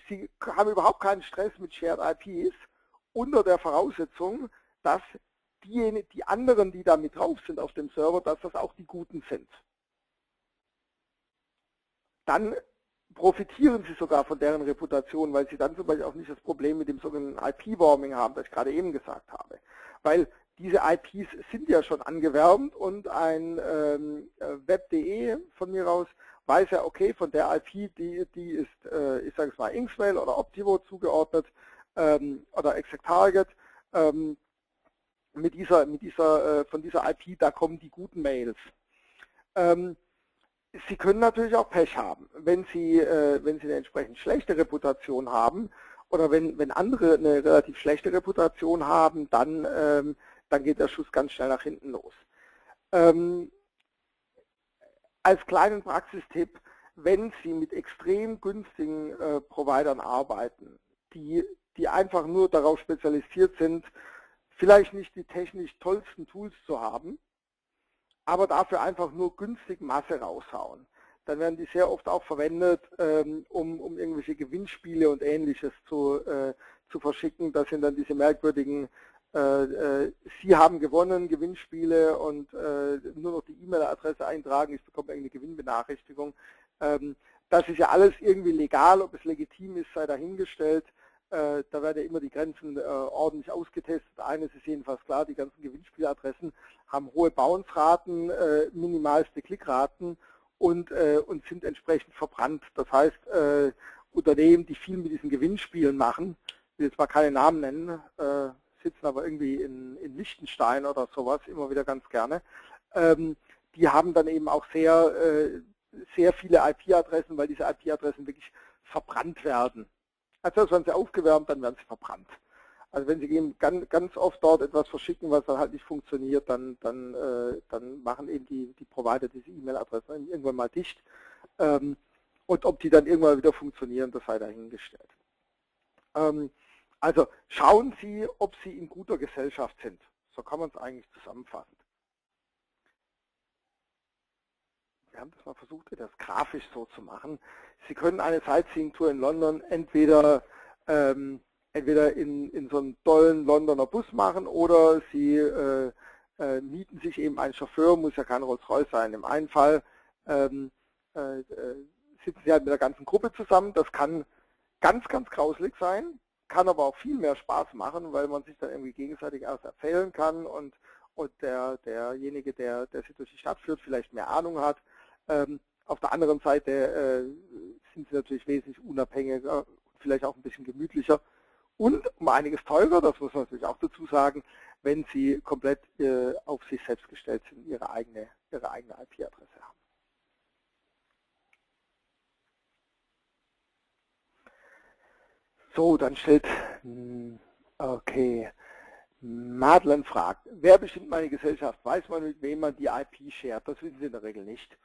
Sie haben überhaupt keinen Stress mit Shared IPs unter der Voraussetzung, dass diejenigen, die anderen, die da mit drauf sind auf dem Server, dass das auch die Guten sind. Dann profitieren sie sogar von deren Reputation, weil sie dann zum Beispiel auch nicht das Problem mit dem sogenannten IP-Warming haben, das ich gerade eben gesagt habe. Weil diese IPs sind ja schon angewärmt und ein ähm, Web.de von mir aus weiß ja, okay, von der IP, die, die ist, äh, ich sage es mal, Inksmail oder Optivo zugeordnet ähm, oder ExactTarget. Ähm, mit dieser, mit dieser, äh, von dieser IP, da kommen die guten Mails. Ähm, Sie können natürlich auch Pech haben. Wenn Sie, äh, wenn Sie eine entsprechend schlechte Reputation haben oder wenn, wenn andere eine relativ schlechte Reputation haben, dann, ähm, dann geht der Schuss ganz schnell nach hinten los. Ähm, als kleinen Praxistipp, wenn Sie mit extrem günstigen äh, Providern arbeiten, die, die einfach nur darauf spezialisiert sind, vielleicht nicht die technisch tollsten Tools zu haben, aber dafür einfach nur günstig Masse raushauen. Dann werden die sehr oft auch verwendet, ähm, um, um irgendwelche Gewinnspiele und ähnliches zu, äh, zu verschicken. Das sind dann diese merkwürdigen, äh, äh, Sie haben gewonnen, Gewinnspiele und äh, nur noch die E-Mail-Adresse eintragen, ich bekomme irgendeine Gewinnbenachrichtigung. Ähm, das ist ja alles irgendwie legal, ob es legitim ist, sei dahingestellt. Äh, da werden ja immer die Grenzen äh, ordentlich ausgetestet. Eines ist jedenfalls klar, die ganzen Gewinnspieladressen haben hohe Bounce-Raten, äh, minimalste Klickraten und, und sind entsprechend verbrannt. Das heißt, Unternehmen, die viel mit diesen Gewinnspielen machen, will jetzt mal keine Namen nennen, sitzen aber irgendwie in, in Liechtenstein oder sowas immer wieder ganz gerne, ähm, die haben dann eben auch sehr, sehr viele IP-Adressen, weil diese IP-Adressen wirklich verbrannt werden. Also werden sie aufgewärmt, dann werden sie verbrannt. Also wenn Sie eben ganz, ganz oft dort etwas verschicken, was dann halt nicht funktioniert, dann, dann, äh, dann machen eben die, die Provider diese E-Mail-Adressen irgendwann mal dicht. Ähm, und ob die dann irgendwann wieder funktionieren, das sei dahingestellt. Ähm, also schauen Sie, ob Sie in guter Gesellschaft sind. So kann man es eigentlich zusammenfassen. Wir haben das mal versucht, das grafisch so zu machen. Sie können eine Sightseeing-Tour in London entweder, ähm, entweder in, in so einem tollen Londoner Bus machen oder Sie äh, äh, mieten sich eben einen Chauffeur, muss ja kein Rolls-Royce sein. Im einen Fall ähm, äh, äh, sitzen Sie halt mit der ganzen Gruppe zusammen. Das kann ganz, ganz grauslig sein, kann aber auch viel mehr Spaß machen, weil man sich dann irgendwie gegenseitig erst erzählen kann und, und der, derjenige, der, der Sie durch die Stadt führt, vielleicht mehr Ahnung hat. Ähm, auf der anderen Seite äh, sind sie natürlich wesentlich unabhängiger, vielleicht auch ein bisschen gemütlicher und um einiges teurer, das muss man natürlich auch dazu sagen, wenn sie komplett äh, auf sich selbst gestellt sind, ihre eigene, ihre eigene IP-Adresse haben. So, dann stellt, hm, okay, Madeleine fragt, wer bestimmt meine Gesellschaft? Weiß man, mit wem man die IP shared? Das wissen Sie in der Regel nicht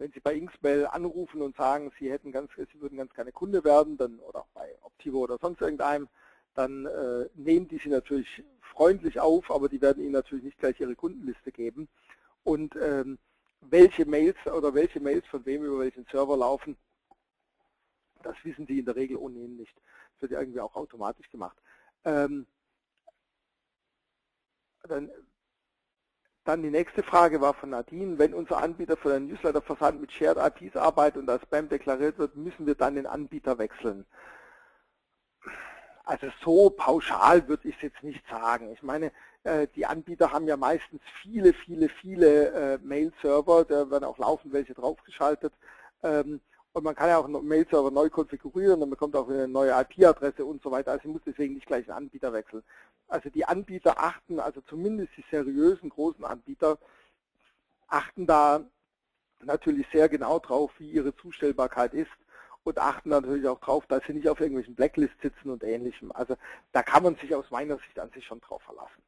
wenn Sie bei Inksmail anrufen und sagen, Sie hätten ganz, Sie würden ganz gerne Kunde werden, dann oder auch bei Optivo oder sonst irgendeinem, dann äh, nehmen die Sie natürlich freundlich auf, aber die werden Ihnen natürlich nicht gleich Ihre Kundenliste geben. Und ähm, welche Mails oder welche Mails von wem über welchen Server laufen, das wissen die in der Regel ohnehin nicht. Das wird ja irgendwie auch automatisch gemacht. Ähm, dann dann die nächste Frage war von Nadine. Wenn unser Anbieter für den Newsletter-Versand mit Shared IPs arbeitet und als Spam deklariert wird, müssen wir dann den Anbieter wechseln. Also so pauschal würde ich es jetzt nicht sagen. Ich meine, äh, die Anbieter haben ja meistens viele, viele, viele äh, Mail-Server, da werden auch laufend welche draufgeschaltet. Ähm, und man kann ja auch einen Mail-Server neu konfigurieren, dann bekommt auch eine neue IP-Adresse und so weiter. Also ich muss deswegen nicht gleich einen Anbieter wechseln. Also die Anbieter achten, also zumindest die seriösen großen Anbieter, achten da natürlich sehr genau drauf, wie ihre Zustellbarkeit ist und achten natürlich auch drauf, dass sie nicht auf irgendwelchen Blacklists sitzen und ähnlichem. Also da kann man sich aus meiner Sicht an sich schon drauf verlassen.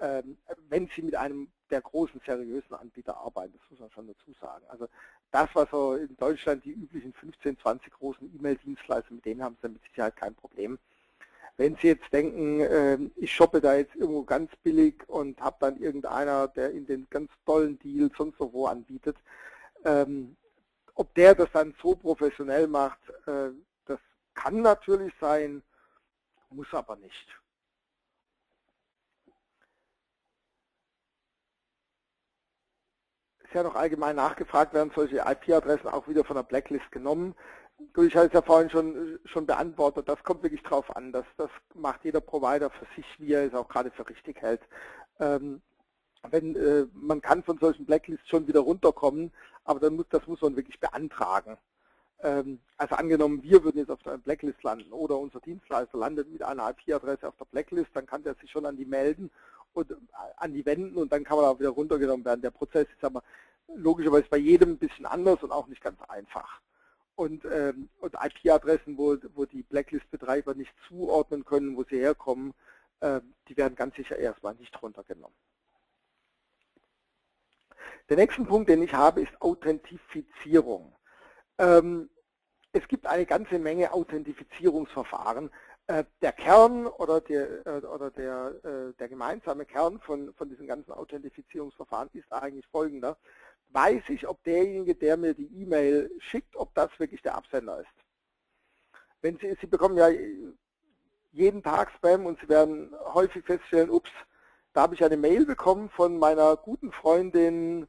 Ähm, wenn Sie mit einem der großen seriösen Anbieter arbeiten, das muss man schon dazu sagen. Also das, was so in Deutschland die üblichen 15, 20 großen E-Mail-Dienstleister, mit denen haben Sie mit Sicherheit kein Problem. Wenn Sie jetzt denken, ähm, ich shoppe da jetzt irgendwo ganz billig und habe dann irgendeiner, der in den ganz tollen Deal sonst wo anbietet, ähm, ob der das dann so professionell macht, äh, das kann natürlich sein, muss aber nicht. Ja noch allgemein nachgefragt, werden solche IP-Adressen auch wieder von der Blacklist genommen. Ich hatte es ja vorhin schon, schon beantwortet, das kommt wirklich drauf an. Das, das macht jeder Provider für sich, wie er es auch gerade für richtig hält. Ähm, wenn, äh, man kann von solchen Blacklists schon wieder runterkommen, aber dann muss, das muss man wirklich beantragen. Ähm, also angenommen, wir würden jetzt auf der Blacklist landen oder unser Dienstleister landet mit einer IP-Adresse auf der Blacklist, dann kann der sich schon an die melden und äh, an die wenden und dann kann man auch wieder runtergenommen werden. Der Prozess ist aber logischerweise bei jedem ein bisschen anders und auch nicht ganz einfach. Und, ähm, und IP-Adressen, wo, wo die Blacklist-Betreiber nicht zuordnen können, wo sie herkommen, äh, die werden ganz sicher erstmal nicht runtergenommen. Der nächste Punkt, den ich habe, ist Authentifizierung. Ähm, es gibt eine ganze Menge Authentifizierungsverfahren. Äh, der Kern oder, der, äh, oder der, äh, der gemeinsame Kern von, von diesen ganzen Authentifizierungsverfahren ist eigentlich folgender. Weiß ich, ob derjenige, der mir die E-Mail schickt, ob das wirklich der Absender ist. Wenn Sie, Sie bekommen ja jeden Tag Spam und Sie werden häufig feststellen, ups, da habe ich eine Mail bekommen von meiner guten Freundin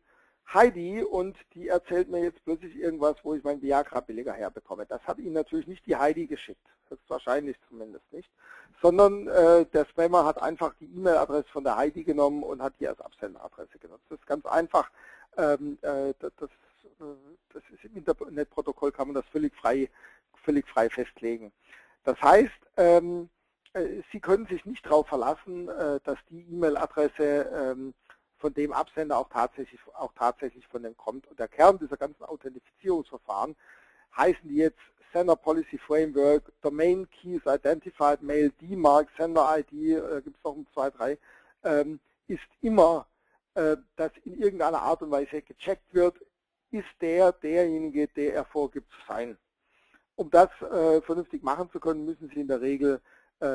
Heidi und die erzählt mir jetzt plötzlich irgendwas, wo ich mein Viagra billiger herbekomme. Das hat Ihnen natürlich nicht die Heidi geschickt, wahrscheinlich zumindest nicht, sondern äh, der Spammer hat einfach die E-Mail-Adresse von der Heidi genommen und hat die als Absenderadresse genutzt. Das ist ganz einfach, ähm, äh, das, das ist im Internetprotokoll, kann man das völlig frei, völlig frei festlegen. Das heißt, ähm, äh, Sie können sich nicht darauf verlassen, äh, dass die E-Mail-Adresse ähm, von dem Absender auch tatsächlich, auch tatsächlich von dem kommt. Und der Kern dieser ganzen Authentifizierungsverfahren heißen die jetzt Sender Policy Framework, Domain Keys Identified, Mail D-Mark, Sender ID, äh, gibt es noch ein, zwei, drei, ähm, ist immer, äh, dass in irgendeiner Art und Weise gecheckt wird, ist der derjenige, der er vorgibt zu sein. Um das äh, vernünftig machen zu können, müssen Sie in der Regel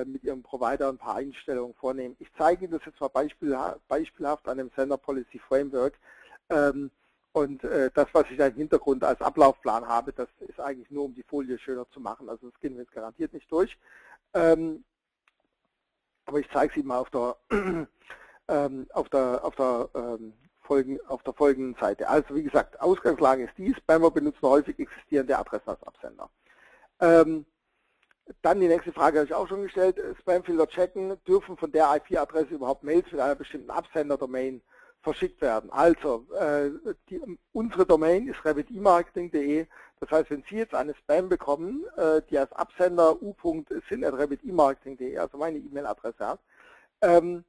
mit Ihrem Provider ein paar Einstellungen vornehmen. Ich zeige Ihnen das jetzt mal beispielhaft an dem Sender Policy Framework. Ähm, und äh, das, was ich da im Hintergrund als Ablaufplan habe, das ist eigentlich nur, um die Folie schöner zu machen. Also das gehen wir jetzt garantiert nicht durch. Ähm, aber ich zeige es Ihnen mal auf der, ähm, auf der, auf der, auf der folgenden Seite. Also wie gesagt, Ausgangslage ist dies. Spammer benutzen häufig existierende Adressen als Absender. Dann die nächste Frage habe ich auch schon gestellt. Spamfilter checken, dürfen von der IP-Adresse überhaupt Mails mit einer bestimmten Absender-Domain verschickt werden. Also, äh, die, unsere Domain ist rabbitemarketing.de. Das heißt, wenn Sie jetzt eine Spam bekommen, äh, die als Absender u.sin.rabbitemarketing.de, also meine E-Mail-Adresse hat, ähm,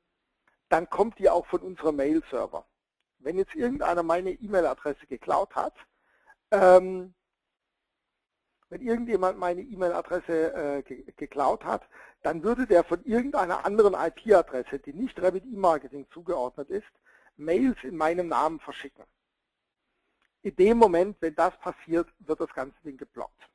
dann kommt die auch von unserem Mail-Server. Wenn jetzt irgendeiner meine E-Mail-Adresse geklaut hat, ähm, wenn irgendjemand meine E-Mail-Adresse äh, ge geklaut hat, dann würde der von irgendeiner anderen IP-Adresse, die nicht Rabbit E-Marketing zugeordnet ist, Mails in meinem Namen verschicken. In dem Moment, wenn das passiert, wird das ganze Ding geblockt.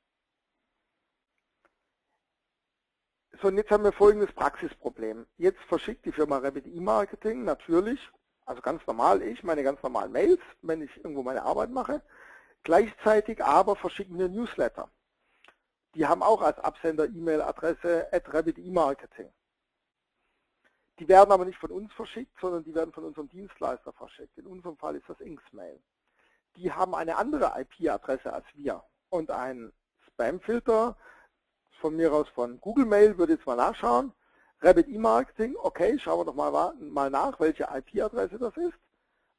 So, und jetzt haben wir folgendes Praxisproblem. Jetzt verschickt die Firma Rabbit E-Marketing natürlich, also ganz normal ich, meine ganz normalen Mails, wenn ich irgendwo meine Arbeit mache. Gleichzeitig aber verschicken wir Newsletter. Die haben auch als Absender E-Mail-Adresse at Rabbit E-Marketing. Die werden aber nicht von uns verschickt, sondern die werden von unserem Dienstleister verschickt. In unserem Fall ist das Inksmail. Die haben eine andere IP-Adresse als wir und ein Spam-Filter von mir aus von Google Mail, würde jetzt mal nachschauen. Rabbit E-Marketing, okay, schauen wir doch mal, mal nach, welche IP-Adresse das ist.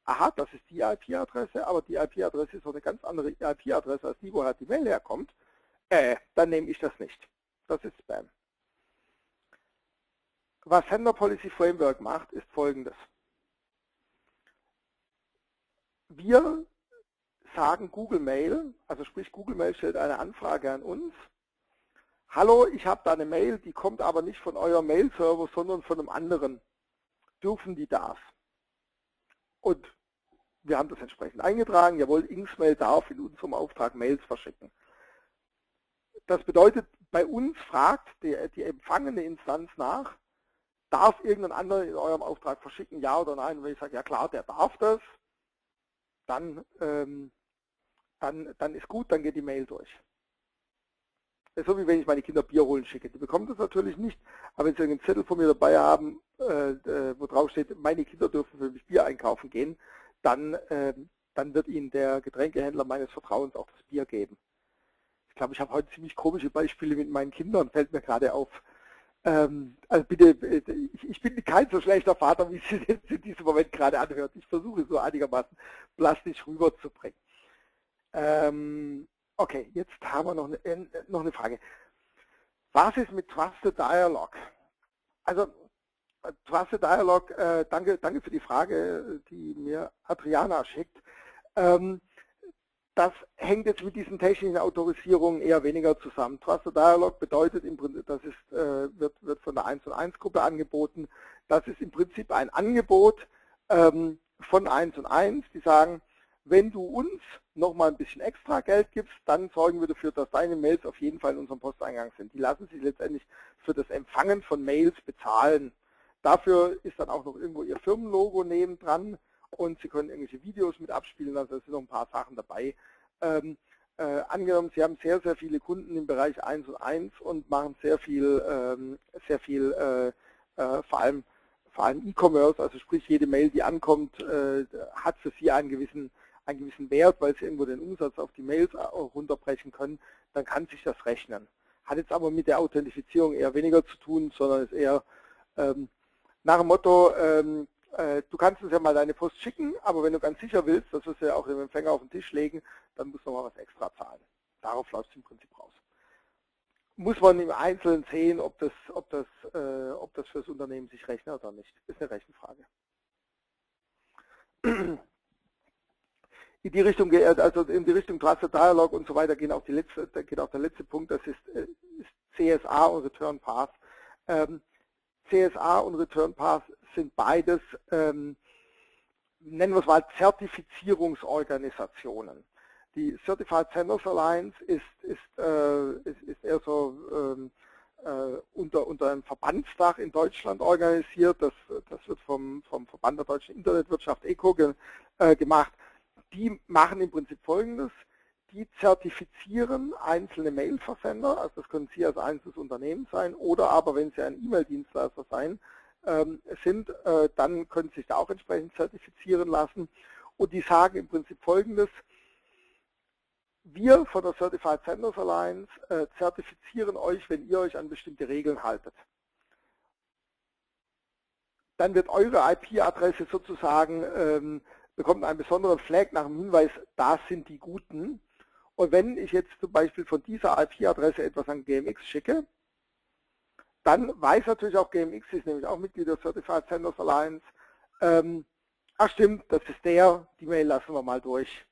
Aha, das ist die IP-Adresse, aber die IP-Adresse ist so eine ganz andere IP-Adresse als die, woher die Mail herkommt äh, dann nehme ich das nicht. Das ist Spam. Was Sender Policy Framework macht, ist folgendes. Wir sagen Google Mail, also sprich Google Mail stellt eine Anfrage an uns. Hallo, ich habe da eine Mail, die kommt aber nicht von eurem Mail-Server, sondern von einem anderen. Dürfen die das? Und wir haben das entsprechend eingetragen. Jawohl, Inksmail darf in unserem Auftrag Mails verschicken. Das bedeutet, bei uns fragt die, die empfangene Instanz nach, darf irgendein anderer in eurem Auftrag verschicken, ja oder nein? Und wenn ich sage, ja klar, der darf das, dann, ähm, dann, dann ist gut, dann geht die Mail durch. Das ist so wie wenn ich meine Kinder Bier holen schicke. Die bekommen das natürlich nicht, aber wenn sie einen Zettel von mir dabei haben, äh, äh, wo drauf steht, meine Kinder dürfen für mich Bier einkaufen gehen, dann, äh, dann wird ihnen der Getränkehändler meines Vertrauens auch das Bier geben. Ich glaube, ich habe heute ziemlich komische Beispiele mit meinen Kindern, fällt mir gerade auf. Ähm, also bitte, ich, ich, bin kein so schlechter Vater, wie es jetzt in diesem Moment gerade anhört. Ich versuche so einigermaßen plastisch rüberzubringen. Ähm, okay, jetzt haben wir noch eine, äh, noch eine Frage. Was ist mit Trusted Dialog? Also Trusted Dialog, äh, danke, danke für die Frage, die mir Adriana schickt. Ähm, das hängt jetzt mit diesen technischen Autorisierungen eher weniger zusammen. Trusted Dialog bedeutet im Prinzip, das ist, äh, wird, wird von der 1 und 1 Gruppe angeboten. Das ist im Prinzip ein Angebot ähm, von 1 und 1, die sagen, wenn du uns nochmal ein bisschen extra Geld gibst, dann sorgen wir dafür, dass deine Mails auf jeden Fall in unserem Posteingang sind. Die lassen sich letztendlich für das Empfangen von Mails bezahlen. Dafür ist dann auch noch irgendwo ihr Firmenlogo neben dran und Sie können irgendwelche Videos mit abspielen, also es sind noch ein paar Sachen dabei. Ähm, äh, angenommen, Sie haben sehr, sehr viele Kunden im Bereich 1 und 1 und machen sehr viel, ähm, sehr viel äh, äh, vor allem vor allem E-Commerce, also sprich jede Mail, die ankommt, äh, hat für Sie einen gewissen, einen gewissen Wert, weil Sie irgendwo den Umsatz auf die Mails äh, runterbrechen können, dann kann sich das rechnen. Hat jetzt aber mit der Authentifizierung eher weniger zu tun, sondern ist eher ähm, nach dem Motto, ähm, äh, du kannst uns ja mal deine Post schicken, aber wenn du ganz sicher willst, dass wir sie ja auch dem Empfänger auf den Tisch legen, dann musst du mal was extra zahlen. Darauf läuft es im Prinzip raus. Muss man im Einzelnen sehen, ob das, ob das, äh, ob das für das Unternehmen sich rechnet oder nicht. Ist eine Rechenfrage. In die Richtung, also in die Richtung Trusted Dialog und so weiter geht auch, die letzte, geht auch der letzte Punkt, das ist, äh, ist CSA und Return Path. Ähm, CSA und Return Path sind beides, ähm, nennen wir es mal, Zertifizierungsorganisationen. Die Certified Senders Alliance ist, ist, äh, ist, ist eher so ähm, äh, unter, unter einem Verbandsdach in Deutschland organisiert. Das, das wird vom, vom Verband der deutschen Internetwirtschaft ECO ge, äh, gemacht. Die machen im Prinzip Folgendes. Die zertifizieren einzelne Mailversender, also das können Sie als einzelnes Unternehmen sein, oder aber wenn Sie ein E-Mail-Dienstleister sein, sind, äh, dann können Sie sich da auch entsprechend zertifizieren lassen. Und die sagen im Prinzip Folgendes, wir von der Certified Senders Alliance äh, zertifizieren euch, wenn ihr euch an bestimmte Regeln haltet. Dann wird eure IP-Adresse sozusagen, ähm, bekommt einen besonderen Flag nach dem Hinweis, da sind die Guten. Und wenn ich jetzt zum Beispiel von dieser IP-Adresse etwas an GMX schicke, dann weiß natürlich auch GMX, ist nämlich auch Mitglied der Certified Senders Alliance, ähm, ach stimmt, das ist der, die Mail lassen wir mal durch.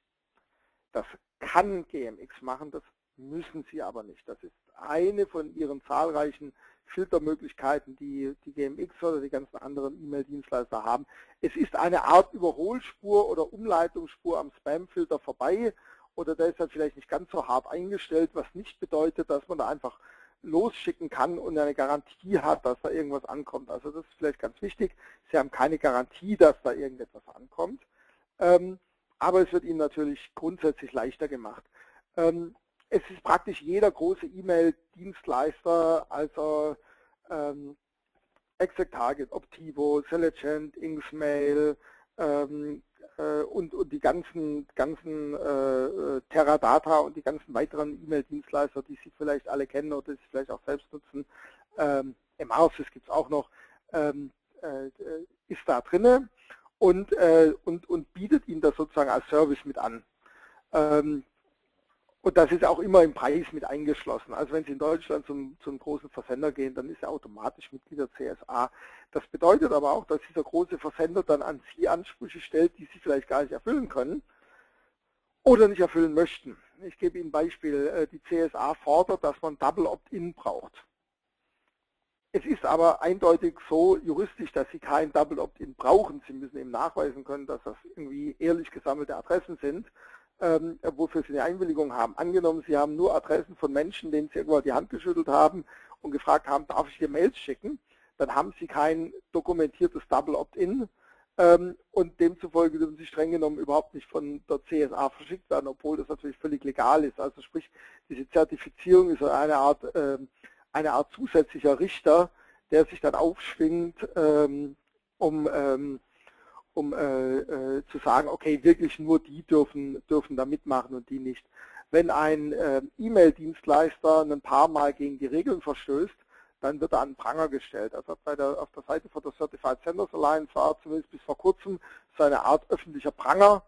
Das kann GMX machen, das müssen sie aber nicht. Das ist eine von ihren zahlreichen Filtermöglichkeiten, die die GMX oder die ganzen anderen E-Mail-Dienstleister haben. Es ist eine Art Überholspur oder Umleitungsspur am Spam-Filter vorbei oder der ist dann vielleicht nicht ganz so hart eingestellt, was nicht bedeutet, dass man da einfach losschicken kann und eine Garantie hat, dass da irgendwas ankommt. Also das ist vielleicht ganz wichtig. Sie haben keine Garantie, dass da irgendetwas ankommt. Ähm, aber es wird Ihnen natürlich grundsätzlich leichter gemacht. Ähm, es ist praktisch jeder große E-Mail-Dienstleister, also ähm, ExactTarget, Optivo, Selligent, Inksmail, ähm, äh, und, und die ganzen, ganzen äh, Teradata und die ganzen weiteren E-Mail-Dienstleister, die Sie vielleicht alle kennen oder die Sie vielleicht auch selbst nutzen, ähm, MRSys gibt es auch noch, ähm, äh, ist da drinne und, äh, und, und bietet Ihnen das sozusagen als Service mit an. Ähm, und das ist auch immer im Preis mit eingeschlossen. Also wenn Sie in Deutschland zum, zum großen Versender gehen, dann ist er automatisch Mitglied der CSA. Das bedeutet aber auch, dass dieser große Versender dann an Sie Ansprüche stellt, die Sie vielleicht gar nicht erfüllen können oder nicht erfüllen möchten. Ich gebe Ihnen ein Beispiel. Äh, die CSA fordert, dass man Double Opt-in braucht. Es ist aber eindeutig so juristisch, dass Sie kein Double Opt-in brauchen. Sie müssen eben nachweisen können, dass das irgendwie ehrlich gesammelte Adressen sind ähm, wofür Sie eine Einwilligung haben. Angenommen, Sie haben nur Adressen von Menschen, denen Sie irgendwo die Hand geschüttelt haben und gefragt haben, darf ich dir Mails schicken, dann haben Sie kein dokumentiertes Double Opt-in ähm, und demzufolge dürfen Sie streng genommen überhaupt nicht von der CSA verschickt werden, obwohl das natürlich völlig legal ist. Also sprich, diese Zertifizierung ist eine Art, ähm, eine Art zusätzlicher Richter, der sich dann aufschwingt, ähm, um ähm, um äh, äh, zu sagen, okay, wirklich nur die dürfen, dürfen da mitmachen und die nicht. Wenn ein äh, E-Mail-Dienstleister ein paar Mal gegen die Regeln verstößt, dann wird er an den Pranger gestellt. Also bei der, auf der Seite von der Certified Senders Alliance war zumindest bis vor kurzem so eine Art öffentlicher Pranger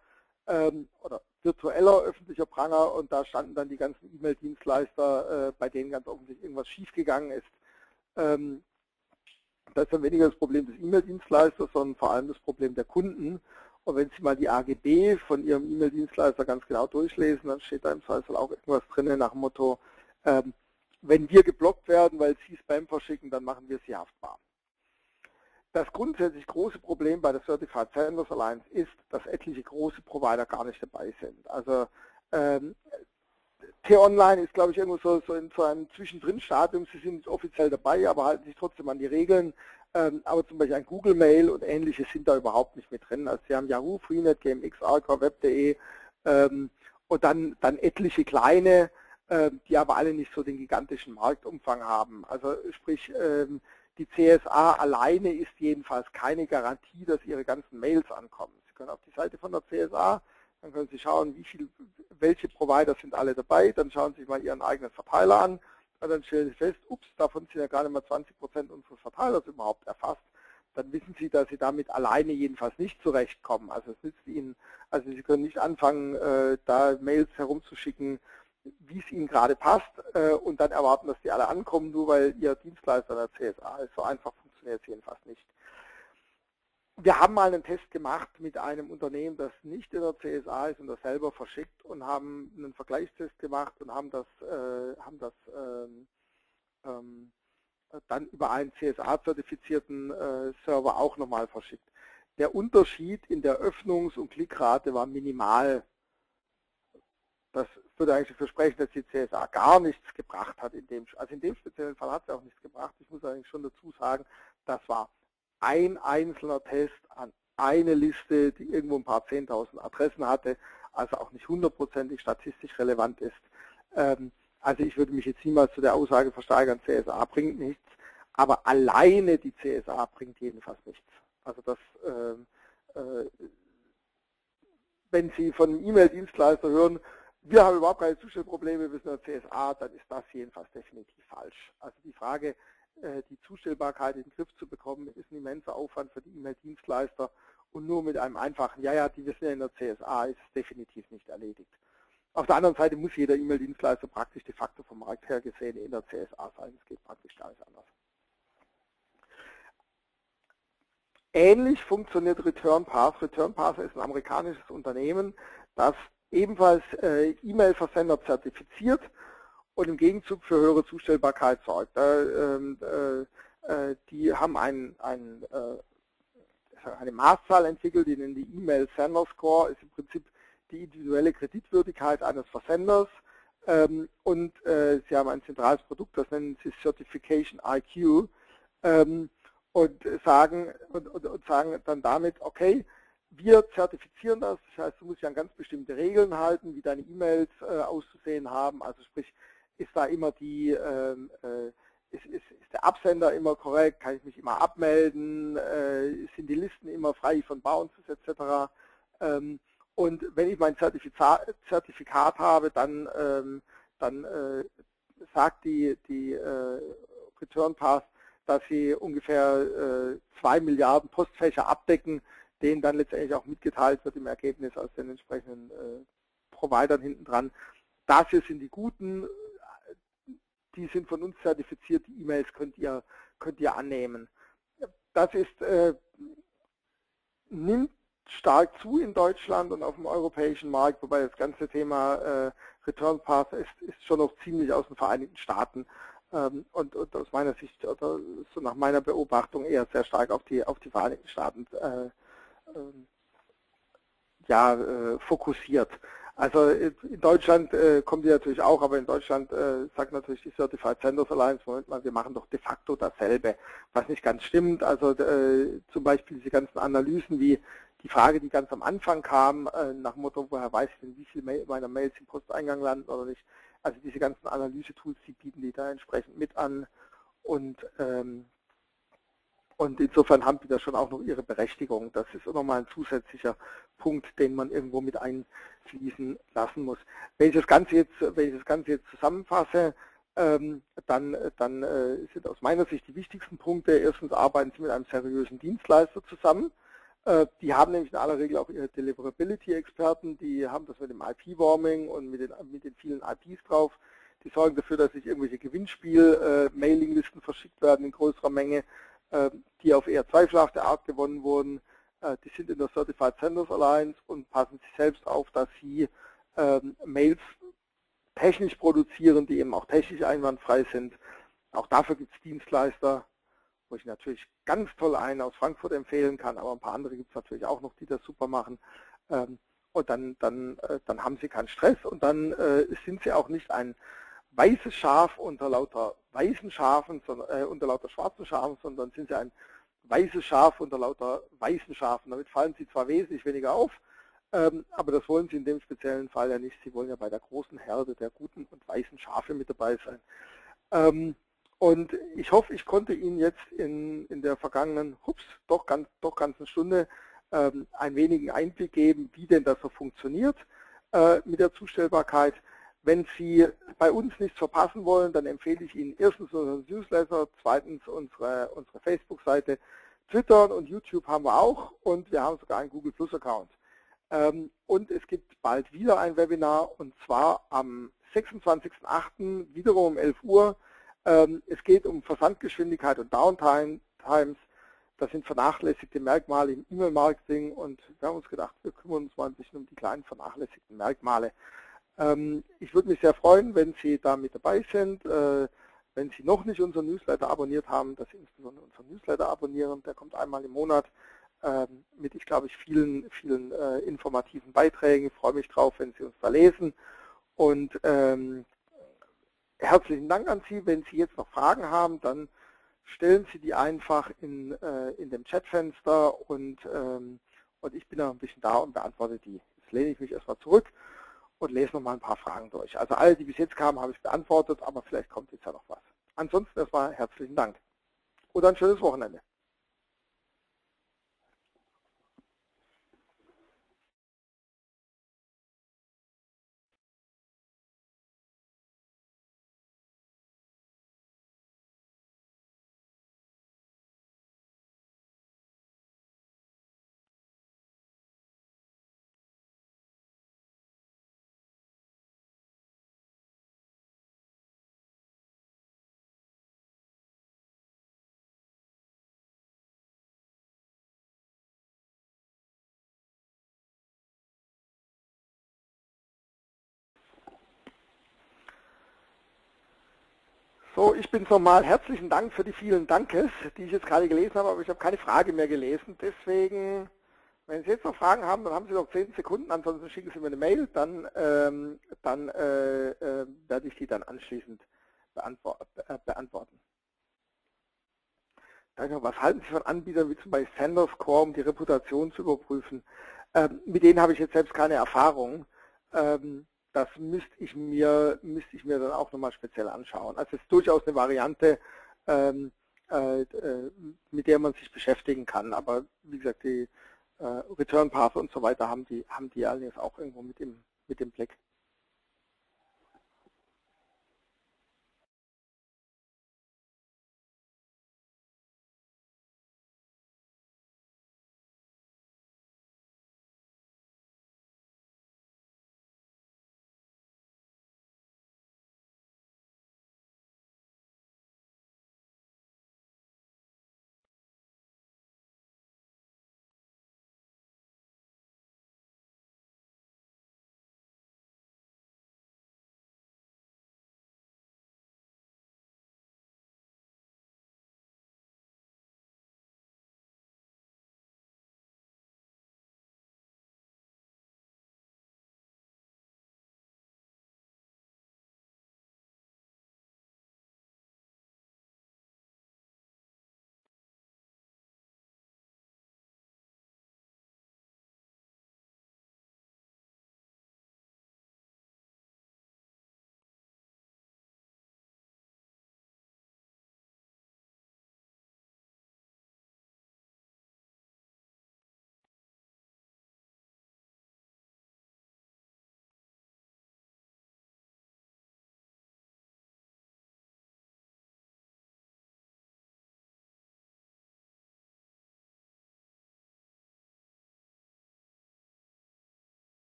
ähm, oder virtueller öffentlicher Pranger und da standen dann die ganzen E-Mail-Dienstleister, äh, bei denen ganz offensichtlich irgendwas schiefgegangen ist. Ähm, das ist dann weniger das Problem des E-Mail-Dienstleisters, sondern vor allem das Problem der Kunden. Und wenn Sie mal die AGB von Ihrem E-Mail-Dienstleister ganz genau durchlesen, dann steht da im Zweifel auch irgendwas drin nach dem Motto, ähm, wenn wir geblockt werden, weil Sie Spam verschicken, dann machen wir Sie haftbar. Das grundsätzlich große Problem bei der Certified Senders Alliance ist, dass etliche große Provider gar nicht dabei sind. Also ähm, T-Online ist, glaube ich, irgendwo so, so in so einem Zwischendrin-Stadium. Sie sind offiziell dabei, aber halten sich trotzdem an die Regeln. Ähm, aber zum Beispiel ein Google Mail und ähnliches sind da überhaupt nicht mit drin. Also Sie haben Yahoo, Freenet, GMX, Arca, Web.de ähm, und dann, dann etliche kleine, äh, die aber alle nicht so den gigantischen Marktumfang haben. Also sprich, ähm, die CSA alleine ist jedenfalls keine Garantie, dass Ihre ganzen Mails ankommen. Sie können auf die Seite von der CSA dann können Sie schauen, wie viel, welche Provider sind alle dabei. Dann schauen Sie sich mal Ihren eigenen Verteiler an. Und dann stellen Sie fest, ups, davon sind ja gar nicht mal 20 Prozent unseres Verteilers überhaupt erfasst. Dann wissen Sie, dass Sie damit alleine jedenfalls nicht zurechtkommen. Also es nützt Ihnen, also Sie können nicht anfangen, äh, da Mails herumzuschicken, wie es Ihnen gerade passt äh, und dann erwarten, dass die alle ankommen, nur weil Ihr Dienstleister der CSA ist. So einfach funktioniert es jedenfalls nicht. Wir haben mal einen Test gemacht mit einem Unternehmen, das nicht in der CSA ist und das selber verschickt und haben einen Vergleichstest gemacht und haben das, äh, haben das ähm, ähm, dann über einen CSA-zertifizierten äh, Server auch nochmal verschickt. Der Unterschied in der Öffnungs- und Klickrate war minimal. Das würde eigentlich dafür sprechen, dass die CSA gar nichts gebracht hat. In dem, also in dem speziellen Fall hat sie auch nichts gebracht. Ich muss eigentlich schon dazu sagen, das war ein einzelner Test an eine Liste, die irgendwo ein paar 10.000 Adressen hatte, also auch nicht hundertprozentig statistisch relevant ist. Ähm, also ich würde mich jetzt niemals zu der Aussage versteigern, CSA bringt nichts, aber alleine die CSA bringt jedenfalls nichts. Also das, ähm, äh, wenn Sie von einem E-Mail-Dienstleister hören, wir haben überhaupt keine Zustellprobleme, wir sind in der CSA, dann ist das jedenfalls definitiv falsch. Also die Frage, die Zustellbarkeit in den Griff zu bekommen, ist ein immenser Aufwand für die E-Mail-Dienstleister und nur mit einem einfachen, ja, ja, die wissen ja in der CSA, ist es definitiv nicht erledigt. Auf der anderen Seite muss jeder E-Mail-Dienstleister praktisch de facto vom Markt her gesehen in der CSA sein. Es geht praktisch nicht anders. Ähnlich funktioniert Return Path. Return Path ist ein amerikanisches Unternehmen, das ebenfalls äh, E-Mail-Versender zertifiziert und im Gegenzug für höhere Zustellbarkeit sorgt. Ähm, äh, äh, die haben ein, ein, äh, eine Maßzahl entwickelt, die nennen die E-Mail Sender Score, ist im Prinzip die individuelle Kreditwürdigkeit eines Versenders. Ähm, und sie haben ein zentrales Produkt, das nennen sie Certification IQ ähm, und sagen und, und, und sagen dann damit, okay, wir zertifizieren das, das heißt, du musst dich an ganz bestimmte Regeln halten, wie deine E-Mails äh, auszusehen haben, also sprich, ist da immer die, ähm, äh, ist, ist, ist, der Absender immer korrekt, kann ich mich immer abmelden, äh, sind die Listen immer frei von Bounces etc. Ähm, und wenn ich mein Zertifikat, Zertifikat habe, dann, ähm, dann äh, sagt die, die Return Pass, dass sie ungefähr äh, 2 Milliarden Postfächer abdecken, denen dann letztendlich auch mitgeteilt wird im Ergebnis aus den entsprechenden Providern hinten dran. Dafür sind die guten die sind von uns zertifiziert, die E-Mails könnt ihr, könnt ihr annehmen. Das ist, äh, nimmt stark zu in Deutschland und auf dem europäischen Markt, wobei das ganze Thema äh, Return Path ist, ist schon noch ziemlich aus den Vereinigten Staaten ähm, und, und, aus meiner Sicht oder so nach meiner Beobachtung eher sehr stark auf die auf die Vereinigten Staaten äh, ähm, ja, äh, fokussiert. Also in Deutschland äh, kommen die natürlich auch, aber in Deutschland äh, sagt natürlich die Certified Senders Alliance, Moment mal, wir machen doch de facto dasselbe, was nicht ganz stimmt. Also äh, zum Beispiel diese ganzen Analysen wie die Frage, die ganz am Anfang kam, äh, nach Motto, woher weiß ich denn, wie viele Mail, meiner Mails im Posteingang landen oder nicht. Also diese ganzen Analyse-Tools, die bieten die da entsprechend mit an und ähm, und insofern haben die da schon auch noch ihre Berechtigung. Das ist auch nochmal ein zusätzlicher Punkt, den man irgendwo mit einfließen lassen muss. Wenn ich das Ganze jetzt, wenn ich das Ganze jetzt zusammenfasse, ähm, dann, dann äh, sind aus meiner Sicht die wichtigsten Punkte. Erstens arbeiten Sie mit einem seriösen Dienstleister zusammen. Äh, die haben nämlich in aller Regel auch ihre Deliverability-Experten, die haben das mit dem IP-Warming und mit den, mit den vielen IPs drauf. Die sorgen dafür, dass sich irgendwelche Gewinnspiel-Mailinglisten äh, verschickt werden in größerer Menge. Ähm, die auf eher zweifelhafte Art gewonnen wurden. äh, die sind in der Certified Senders Alliance und passen sich selbst auf, dass sie ähm, Mails technisch produzieren, die eben auch technisch einwandfrei sind. Auch dafür gibt es Dienstleister, wo ich natürlich ganz toll einen aus Frankfurt empfehlen kann, aber ein paar andere gibt es natürlich auch noch, die das super machen. Ähm, und dann, dann, äh, dann haben sie keinen Stress und dann äh, sind sie auch nicht ein weißes Schaf unter lauter weißen Schafen, sondern, äh, unter lauter schwarzen Schafen, sondern sind sie ein weißes Schaf unter lauter weißen Schafen. Damit fallen sie zwar wesentlich weniger auf, ähm, aber das wollen sie in dem speziellen Fall ja nicht. Sie wollen ja bei der großen Herde der guten und weißen Schafe mit dabei sein. Ähm, und ich hoffe, ich konnte Ihnen jetzt in, in der vergangenen, hups, doch, ganz, doch ganzen Stunde ähm, einen wenigen Einblick geben, wie denn das so funktioniert äh, mit der Zustellbarkeit. Wenn Sie bei uns nichts verpassen wollen, dann empfehle ich Ihnen erstens unseren Newsletter, zweitens unsere, unsere Facebook-Seite, Twitter und YouTube haben wir auch und wir haben sogar einen Google Plus Account. Ähm, und es gibt bald wieder ein Webinar und zwar am 26.08. wiederum um 11 Uhr. Ähm, es geht um Versandgeschwindigkeit und Downtimes. Das sind vernachlässigte Merkmale im E-Mail-Marketing und wir haben uns gedacht, wir kümmern uns mal ein bisschen um die kleinen vernachlässigten Merkmale. Ähm, ich würde mich sehr freuen, wenn Sie da mit dabei sind. Äh, wenn Sie noch nicht unseren Newsletter abonniert haben, dass Sie insbesondere unseren Newsletter abonnieren. Der kommt einmal im Monat ähm, mit, ich glaube, ich vielen, vielen äh, informativen Beiträgen. Ich freue mich drauf, wenn Sie uns da lesen. Und ähm, herzlichen Dank an Sie. Wenn Sie jetzt noch Fragen haben, dann stellen Sie die einfach in, äh, in dem Chatfenster und, ähm, und ich bin da ein bisschen da und beantworte die. Jetzt lehne ich mich erstmal zurück und lese noch mal ein paar Fragen durch. Also alle, die bis jetzt kamen, habe ich beantwortet, aber vielleicht kommt jetzt ja noch was. Ansonsten erstmal herzlichen Dank und ein schönes Wochenende. So, ich bin's nochmal. Herzlichen Dank für die vielen Dankes, die ich jetzt gerade gelesen habe, aber ich habe keine Frage mehr gelesen. Deswegen, wenn Sie jetzt noch Fragen haben, dann haben Sie noch 10 Sekunden, ansonsten schicken Sie mir eine Mail, dann, ähm, dann äh, äh, werde ich die dann anschließend beantwort, äh, beantworten. Danke. Was halten Sie von Anbietern wie zum Beispiel Sanderscore, um die Reputation zu überprüfen? Ähm, mit denen habe ich jetzt selbst keine Erfahrung. Ähm, das müsste ich mir, müsste ich mir dann auch nochmal speziell anschauen. Also es ist durchaus eine Variante, ähm, äh, äh, mit der man sich beschäftigen kann. Aber wie gesagt, die äh, Return Path und so weiter haben die, haben die allerdings auch irgendwo mit dem, mit dem Blick.